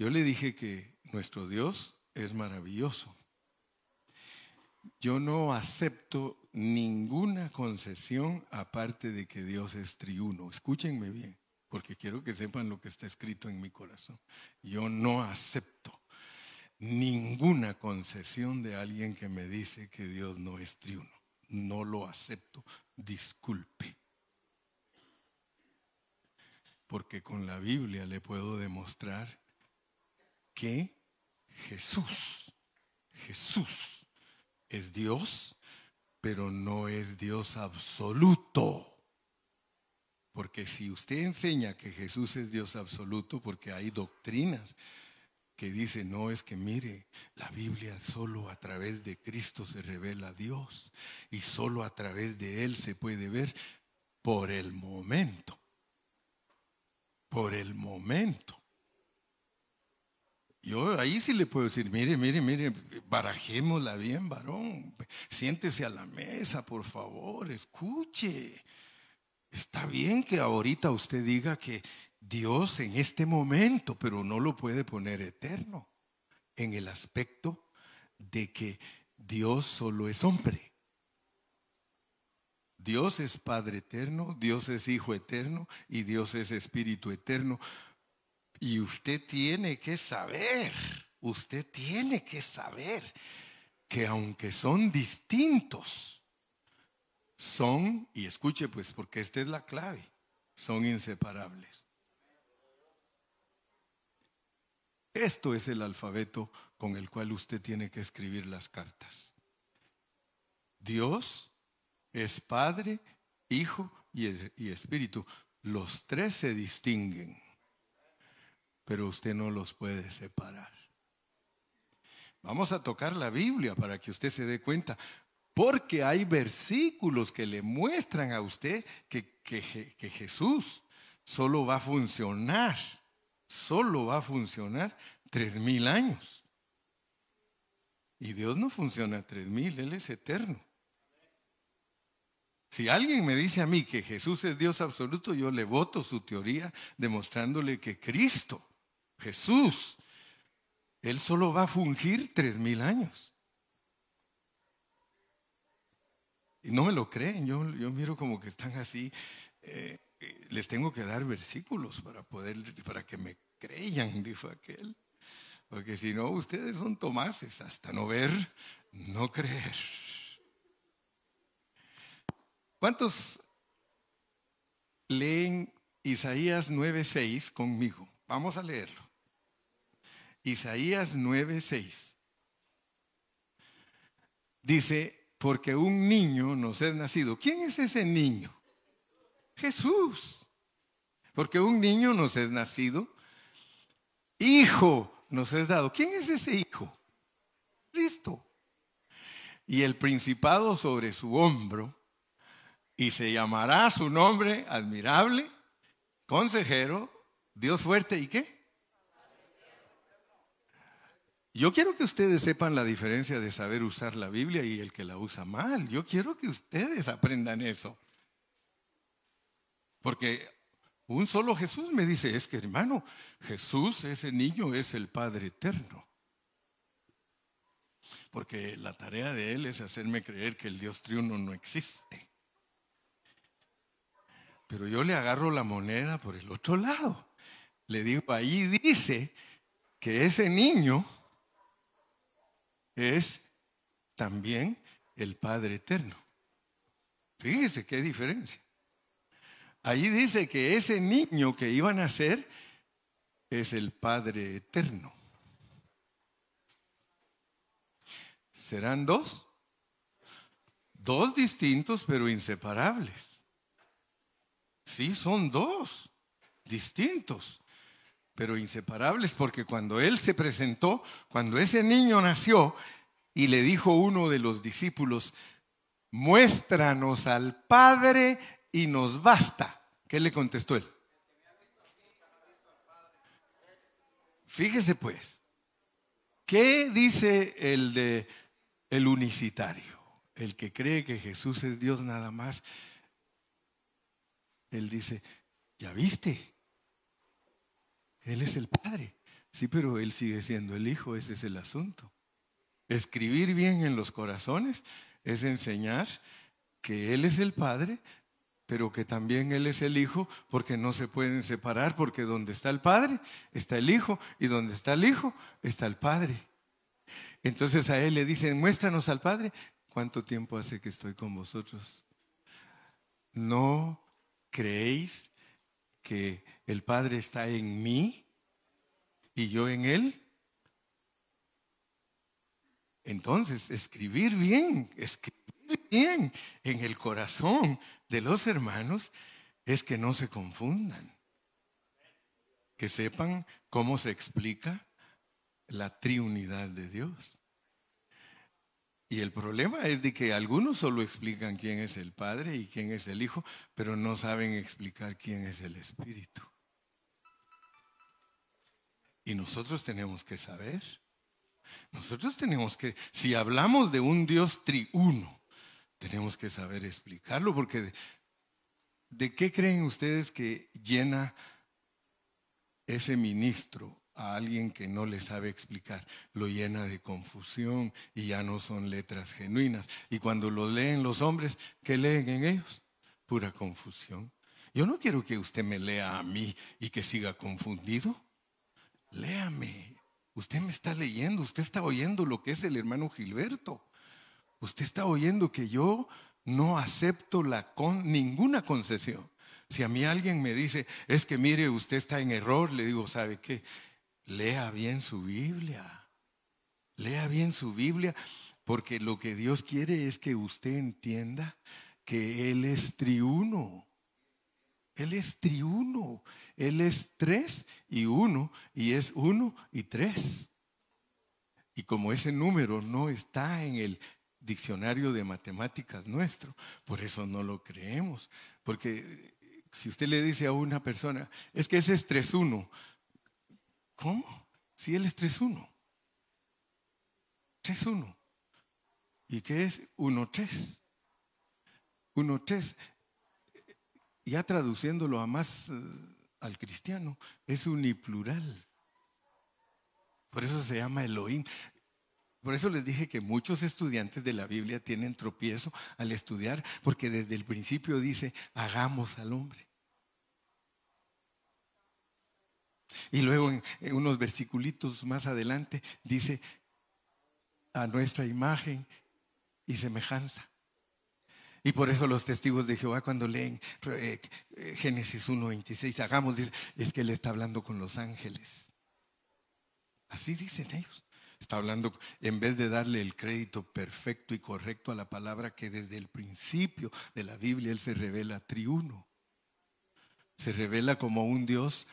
Yo le dije que nuestro Dios es maravilloso. Yo no acepto ninguna concesión aparte de que Dios es triuno. Escúchenme bien, porque quiero que sepan lo que está escrito en mi corazón. Yo no acepto ninguna concesión de alguien que me dice que Dios no es triuno. No lo acepto. Disculpe. Porque con la Biblia le puedo demostrar que Jesús, Jesús es Dios, pero no es Dios absoluto. Porque si usted enseña que Jesús es Dios absoluto, porque hay doctrinas que dicen, no es que mire, la Biblia solo a través de Cristo se revela a Dios y solo a través de Él se puede ver por el momento. Por el momento. Yo ahí sí le puedo decir, mire, mire, mire, barajémosla bien, varón. Siéntese a la mesa, por favor, escuche. Está bien que ahorita usted diga que Dios en este momento, pero no lo puede poner eterno en el aspecto de que Dios solo es hombre. Dios es Padre eterno, Dios es Hijo eterno y Dios es Espíritu eterno. Y usted tiene que saber, usted tiene que saber que aunque son distintos, son, y escuche pues, porque esta es la clave, son inseparables. Esto es el alfabeto con el cual usted tiene que escribir las cartas. Dios es Padre, Hijo y, Espíritu. Los tres se distinguen pero usted no los puede separar. Vamos a tocar la Biblia para que usted se dé cuenta, porque hay versículos que le muestran a usted que, que, Jesús solo va a funcionar, solo va a funcionar tres mil años. Y Dios no funciona tres mil, Él es eterno. Si alguien me dice a mí que Jesús es Dios absoluto, yo le voto su teoría demostrándole que Cristo Jesús, Él solo va a fungir tres mil años. Y no me lo creen, yo, yo miro como que están así. Eh, les tengo que dar versículos para poder, para que me creyan, dijo aquel. Porque si no, ustedes son tomases, hasta no ver, no creer. ¿Cuántos leen Isaías 9:6 conmigo? Vamos a leerlo. Isaías 9:6. Dice, porque un niño nos es nacido. ¿Quién es ese niño? Jesús. Porque un niño nos es nacido. Hijo nos es dado. ¿Quién es ese hijo? Cristo. Y el principado sobre su hombro. Y se llamará su nombre admirable, consejero, Dios fuerte y qué? Yo quiero que ustedes sepan la diferencia de saber usar la Biblia y el que la usa mal. Yo quiero que ustedes aprendan eso. Porque un solo Jesús me dice, es que hermano, Jesús, ese niño, es el Padre eterno. Porque la tarea de él es hacerme creer que el Dios triuno no existe. Pero yo le agarro la moneda por el otro lado. Le digo, ahí dice que ese niño es también el Padre Eterno. Fíjese qué diferencia. Ahí dice que ese niño que iban a ser es el Padre Eterno. ¿Serán dos? Dos distintos pero inseparables. Sí, son dos distintos pero inseparables, porque cuando Él se presentó, cuando ese niño nació y le dijo uno de los discípulos, muéstranos al Padre y nos basta. ¿Qué le contestó Él? Fíjese pues, ¿qué dice el de el unicitario? El que cree que Jesús es Dios nada más. Él dice, ¿ya viste? Él es el Padre. Sí, pero Él sigue siendo el Hijo, ese es el asunto. Escribir bien en los corazones es enseñar que Él es el Padre, pero que también Él es el Hijo, porque no se pueden separar, porque donde está el Padre está el Hijo, y donde está el Hijo está el Padre. Entonces a Él le dicen, muéstranos al Padre. ¿Cuánto tiempo hace que estoy con vosotros? ¿No creéis que el Padre está en mí y yo en Él? Entonces, escribir bien, escribir bien en el corazón de los hermanos es que no se confundan, que sepan cómo se explica la triunidad de Dios. Y el problema es de que algunos solo explican quién es el Padre y quién es el Hijo, pero no saben explicar quién es el Espíritu. Y nosotros tenemos que saber. Nosotros tenemos que, si hablamos de un Dios triuno, tenemos que saber explicarlo, porque de, ¿de qué creen ustedes que llena ese ministro a alguien que no le sabe explicar, lo llena de confusión y ya no son letras genuinas. Y cuando lo leen los hombres, ¿qué leen en ellos? Pura confusión. Yo no quiero que usted me lea a mí y que siga confundido. Léame. Usted me está leyendo, usted está oyendo lo que es el hermano Gilberto. Usted está oyendo que yo no acepto la con, ninguna concesión. Si a mí alguien me dice, es que mire, usted está en error, le digo, ¿sabe qué? Lea bien su Biblia. Lea bien su Biblia, porque lo que Dios quiere es que usted entienda que Él es triuno. Él es triuno. Él es tres y uno, y es uno y tres. Y como ese número no está en el diccionario de matemáticas nuestro, por eso no lo creemos. Porque si usted le dice a una persona, es que ese es tres uno, ¿Cómo? Si Él es 3-1. 3-1. ¿Y qué es 1-3? 1-3. Ya traduciéndolo a más eh, al cristiano, es uniplural. Por eso se llama Elohim. Por eso les dije que muchos estudiantes de la Biblia tienen tropiezo al estudiar, porque desde el principio dice, hagamos al hombre. Y luego en, unos versiculitos más adelante dice, a nuestra imagen y semejanza. Y por eso los testigos de Jehová cuando leen eh, eh, Génesis 1.26, hagamos, dice, es que él está hablando con los ángeles. Así dicen ellos. Está hablando, en vez de darle el crédito perfecto y correcto a la palabra que desde el principio de la Biblia él se revela triuno. Se revela como un Dios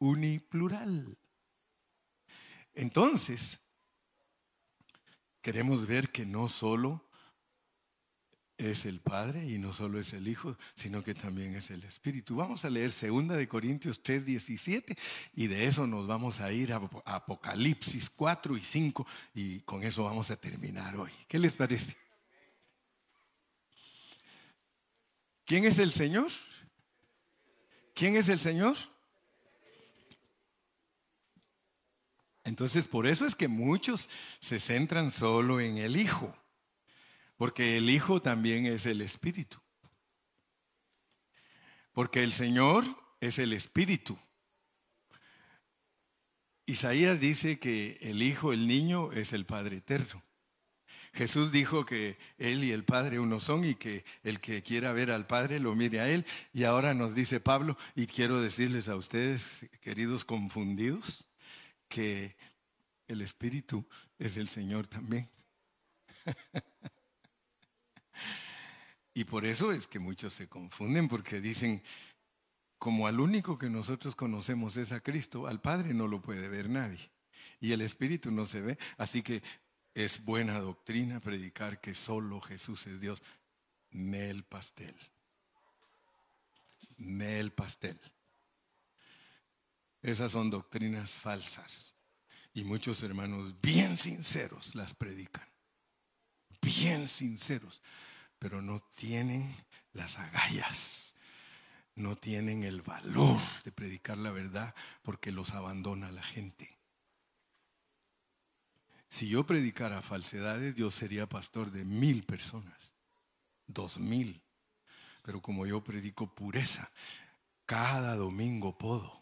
uniplural. Entonces, queremos ver que no solo es el Padre y no solo es el Hijo, sino que también es el Espíritu. Vamos a leer 2 de Corintios 3, 17 y de eso nos vamos a ir a Apocalipsis 4 y 5 y con eso vamos a terminar hoy. ¿Qué les parece? ¿Quién es el Señor? ¿Quién es el Señor? Entonces, por eso es que muchos se centran solo en el Hijo, porque el Hijo también es el Espíritu. Porque el Señor es el Espíritu. Isaías dice que el Hijo, el niño, es el Padre eterno. Jesús dijo que Él y el Padre uno son y que el que quiera ver al Padre lo mire a Él. Y ahora nos dice Pablo, y quiero decirles a ustedes, queridos confundidos, que el Espíritu es el Señor también. y por eso es que muchos se confunden porque dicen, como al único que nosotros conocemos es a Cristo, al Padre no lo puede ver nadie. Y el Espíritu no se ve. Así que es buena doctrina predicar que solo Jesús es Dios. Nel pastel. Nel pastel. Esas son doctrinas falsas. Y muchos hermanos bien sinceros las predican. Bien sinceros. Pero no tienen las agallas. No tienen el valor de predicar la verdad porque los abandona la gente. Si yo predicara falsedades, yo sería pastor de mil personas. Dos mil. Pero como yo predico pureza, cada domingo puedo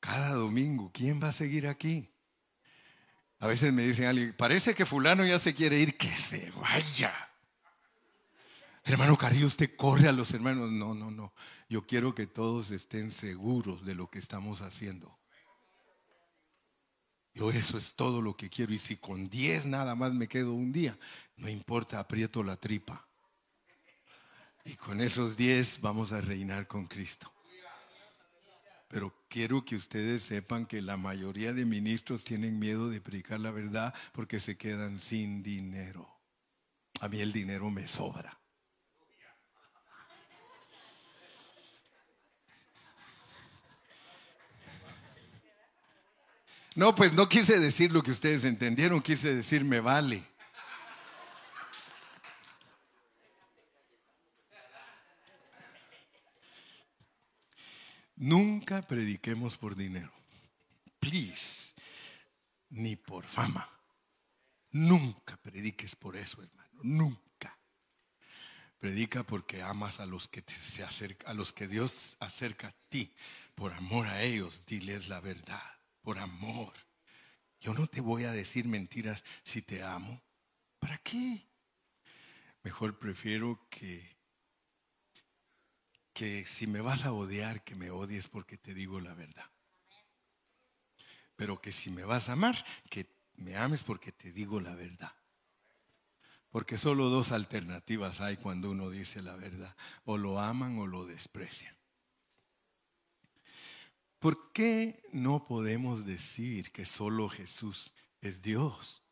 cada domingo. ¿Quién va a seguir aquí? A veces me dicen alguien, parece que fulano ya se quiere ir, que se vaya. Hermano Carrillo, usted corre a los hermanos. No, no, no. Yo quiero que todos estén seguros de lo que estamos haciendo. Yo eso es todo lo que quiero. Y si con 10 nada más me quedo un día, no importa, aprieto la tripa. Y con esos 10 vamos a reinar con Cristo. Pero quiero que ustedes sepan que la mayoría de ministros tienen miedo de predicar la verdad porque se quedan sin dinero. A mí el dinero me sobra. No, pues no quise decir lo que ustedes entendieron, quise decir me vale. Nunca prediquemos por dinero. Please. Ni por fama. Nunca prediques por eso, hermano. Nunca. Predica porque amas a los que se acerca, a los que Dios acerca a ti. Por amor a ellos, diles la verdad. Por amor. Yo no te voy a decir mentiras si te amo. ¿Para qué? Mejor prefiero que que si me vas a odiar, que me odies porque te digo la verdad. Pero que si me vas a amar, que me ames porque te digo la verdad. Porque solo dos alternativas hay cuando uno dice la verdad. O lo aman o lo desprecian. ¿Por qué no podemos decir que solo Jesús es Dios?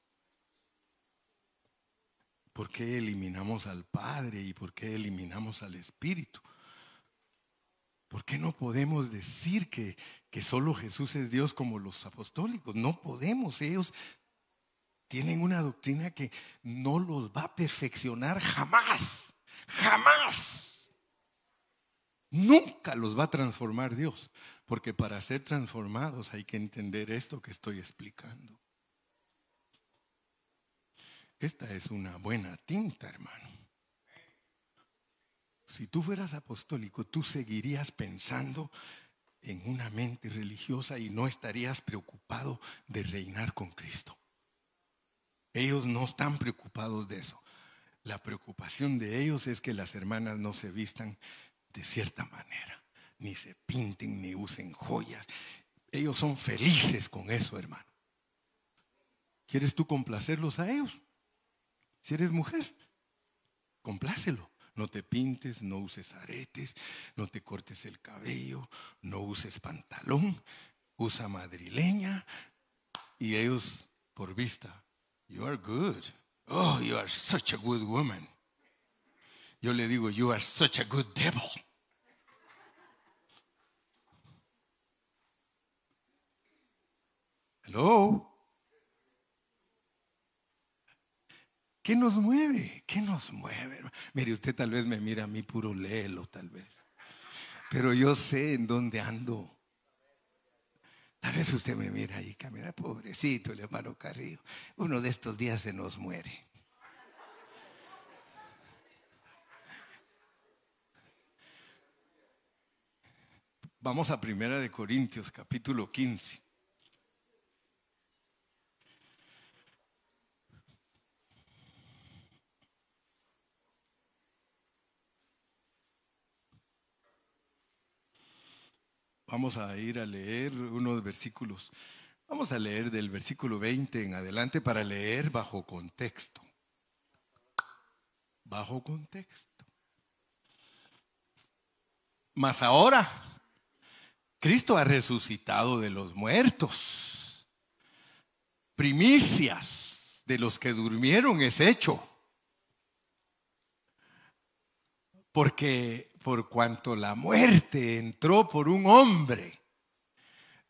¿Por qué eliminamos al Padre y por qué eliminamos al Espíritu? ¿Por qué no podemos decir que, que solo Jesús es Dios como los apostólicos? No podemos. Ellos tienen una doctrina que no los va a perfeccionar jamás. Jamás. Nunca los va a transformar Dios. Porque para ser transformados hay que entender esto que estoy explicando. Esta es una buena tinta, hermano. Si tú fueras apostólico, tú seguirías pensando en una mente religiosa y no estarías preocupado de reinar con Cristo. Ellos no están preocupados de eso. La preocupación de ellos es que las hermanas no se vistan de cierta manera, ni se pinten, ni usen joyas. Ellos son felices con eso, hermano. ¿Quieres tú complacerlos a ellos? Si eres mujer, complácelo. No te pintes, no uses aretes, no te cortes el cabello, no uses pantalón, usa madrileña. Y ellos, por vista, you are good. Oh, you are such a good woman. Yo le digo, you are such a good devil. Hello. ¿Qué nos mueve? ¿Qué nos mueve? Mire, usted tal vez me mira a mí puro lelo, tal vez. Pero yo sé en dónde ando. Tal vez usted me mira ahí, camina, pobrecito el hermano Carrillo. Uno de estos días se nos muere. Vamos a Primera de Corintios, capítulo 15. Vamos a ir a leer unos versículos. Vamos a leer del versículo 20 en adelante para leer bajo contexto. Bajo contexto. Mas ahora, Cristo ha resucitado de los muertos. Primicias de los que durmieron es hecho. Porque por cuanto la muerte entró por un hombre,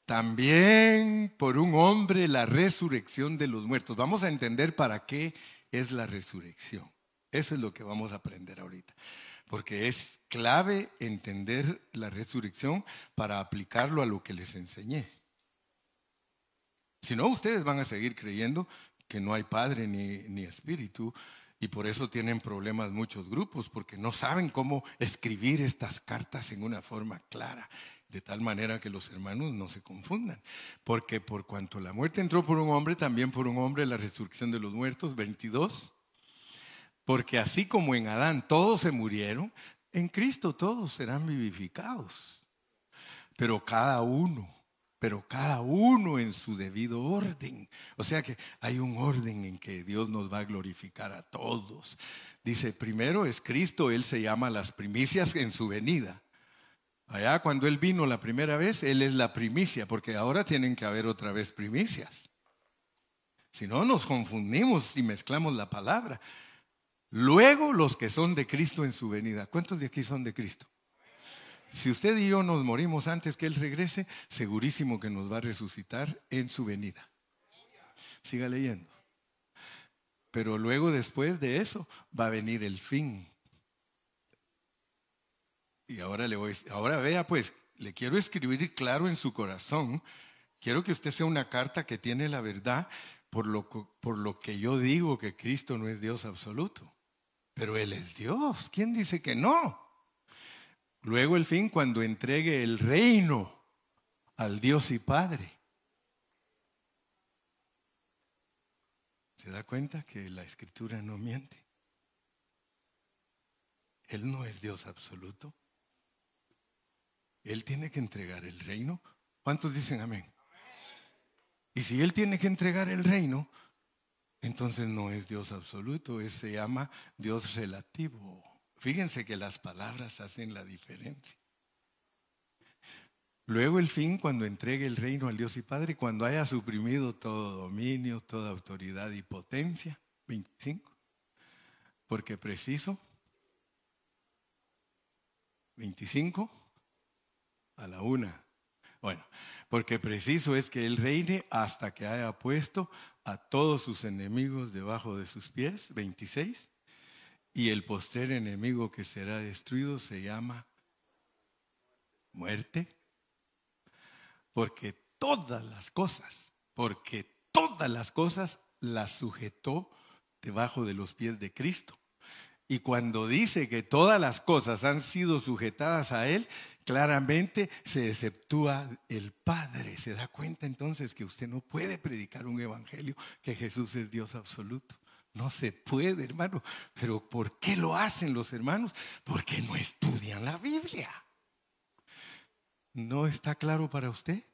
también por un hombre la resurrección de los muertos. Vamos a entender para qué es la resurrección. Eso es lo que vamos a aprender ahorita. Porque es clave entender la resurrección para aplicarlo a lo que les enseñé. Si no, ustedes van a seguir creyendo que no hay Padre ni, ni Espíritu y por eso tienen problemas muchos grupos, porque no saben cómo escribir estas cartas en una forma clara, de tal manera que los hermanos no se confundan. Porque por cuanto la muerte entró por un hombre, también por un hombre la resurrección de los muertos, 22. Porque así como en Adán todos se murieron, en Cristo todos serán vivificados. Pero cada uno pero cada uno en su debido orden. O sea que hay un orden en que Dios nos va a glorificar a todos. Dice, primero es Cristo, Él se llama las primicias en su venida. Allá cuando Él vino la primera vez, Él es la primicia, porque ahora tienen que haber otra vez primicias. Si no, nos confundimos y mezclamos la palabra. Luego los que son de Cristo en su venida. ¿Cuántos de aquí son de Cristo? Si usted y yo nos morimos antes que Él regrese, segurísimo que nos va a resucitar en su venida. Siga leyendo. Pero luego después de eso va a venir el fin. Y ahora le voy, ahora vea pues, le quiero escribir claro en su corazón. Quiero que usted sea una carta que tiene la verdad por lo, por lo que yo digo que Cristo no es Dios absoluto. Pero Él es Dios. ¿Quién dice que no? Luego el fin cuando entregue el reino al Dios y Padre. ¿Se da cuenta que la escritura no miente? Él no es Dios absoluto. Él tiene que entregar el reino. ¿Cuántos dicen amén? Y si Él tiene que entregar el reino, entonces no es Dios absoluto, es, se llama Dios relativo. Fíjense que las palabras hacen la diferencia. Luego el fin, cuando entregue el reino al Dios y Padre, cuando haya suprimido todo dominio, toda autoridad y potencia. 25. Porque preciso. 25. A la una. Bueno, porque preciso es que Él reine hasta que haya puesto a todos sus enemigos debajo de sus pies. 26. Y el postrer enemigo que será destruido se llama muerte. Porque todas las cosas, porque todas las cosas las sujetó debajo de los pies de Cristo. Y cuando dice que todas las cosas han sido sujetadas a Él, claramente se exceptúa el Padre. Se da cuenta entonces que usted no puede predicar un evangelio que Jesús es Dios absoluto. No se puede, hermano. Pero ¿por qué lo hacen los hermanos? Porque no estudian la Biblia. ¿No está claro para usted?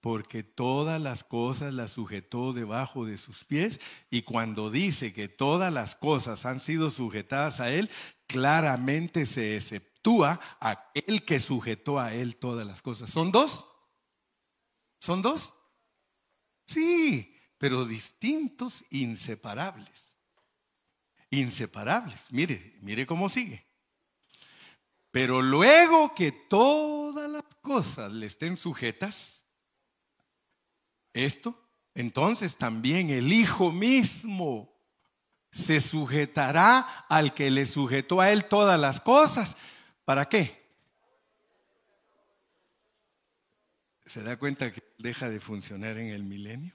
Porque todas las cosas las sujetó debajo de sus pies y cuando dice que todas las cosas han sido sujetadas a Él, claramente se exceptúa aquel que sujetó a Él todas las cosas. ¿Son dos? ¿Son dos? Sí, pero distintos, inseparables inseparables. Mire, mire cómo sigue. Pero luego que todas las cosas le estén sujetas, esto, entonces también el Hijo mismo se sujetará al que le sujetó a él todas las cosas. ¿Para qué? ¿Se da cuenta que deja de funcionar en el milenio?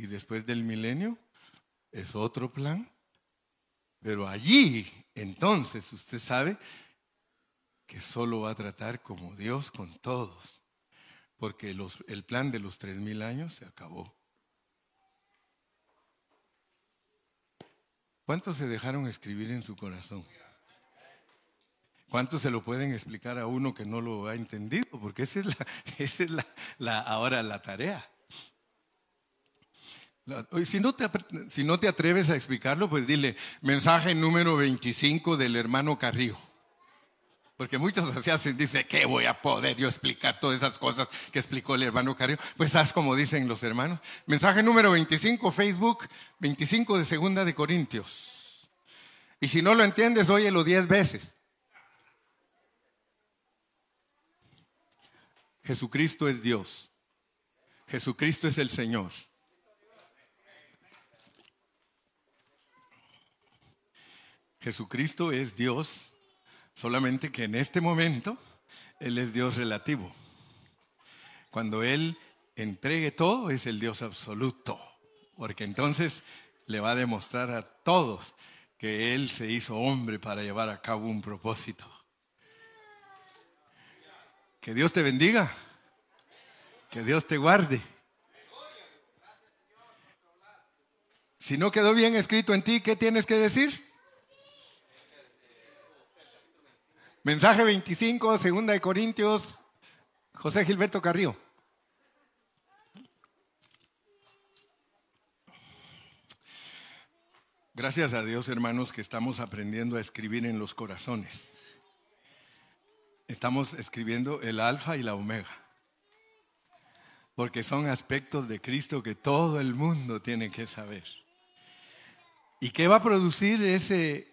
Y después del milenio es otro plan. Pero allí, entonces, usted sabe que solo va a tratar como Dios con todos. Porque el plan de los tres mil años se acabó. ¿Cuántos se dejaron escribir en su corazón? ¿Cuántos se lo pueden explicar a uno que no lo ha entendido? Porque esa es, la, esa es la, ahora la tarea. Si no, te, si no te atreves a explicarlo, pues dile, mensaje número 25 del hermano Carrillo. Porque muchos así hacen, dice, ¿qué voy a poder yo explicar todas esas cosas que explicó el hermano Carrillo? Pues haz como dicen los hermanos. Mensaje número 25, Facebook 25 de Segunda de Corintios. Y si no lo entiendes, óyelo diez veces. Jesucristo es Dios. Jesucristo es el Señor. Jesucristo es Dios, solamente que en este momento Él es Dios relativo. Cuando Él entregue todo, es el Dios absoluto, porque entonces le va a demostrar a todos que Él se hizo hombre para llevar a cabo un propósito. Que Dios te bendiga, que Dios te guarde. Si no quedó bien escrito en ti, ¿qué tienes que decir? Mensaje 25, segunda de Corintios, José Gilberto Carrillo. Gracias a Dios, hermanos, que estamos aprendiendo a escribir en los corazones. Estamos escribiendo el alfa y la omega. Porque son aspectos de Cristo que todo el mundo tiene que saber. ¿Y qué va a producir ese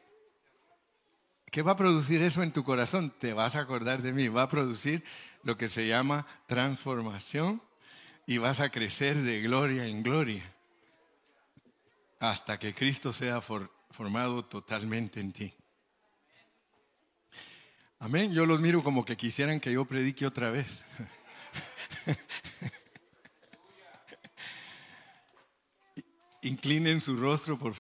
¿Qué va a producir eso en tu corazón? Te vas a acordar de mí. Va a producir lo que se llama transformación y vas a crecer de gloria en gloria hasta que Cristo sea formado totalmente en ti. Amén. Yo los miro como que quisieran que yo predique otra vez. Inclinen su rostro, por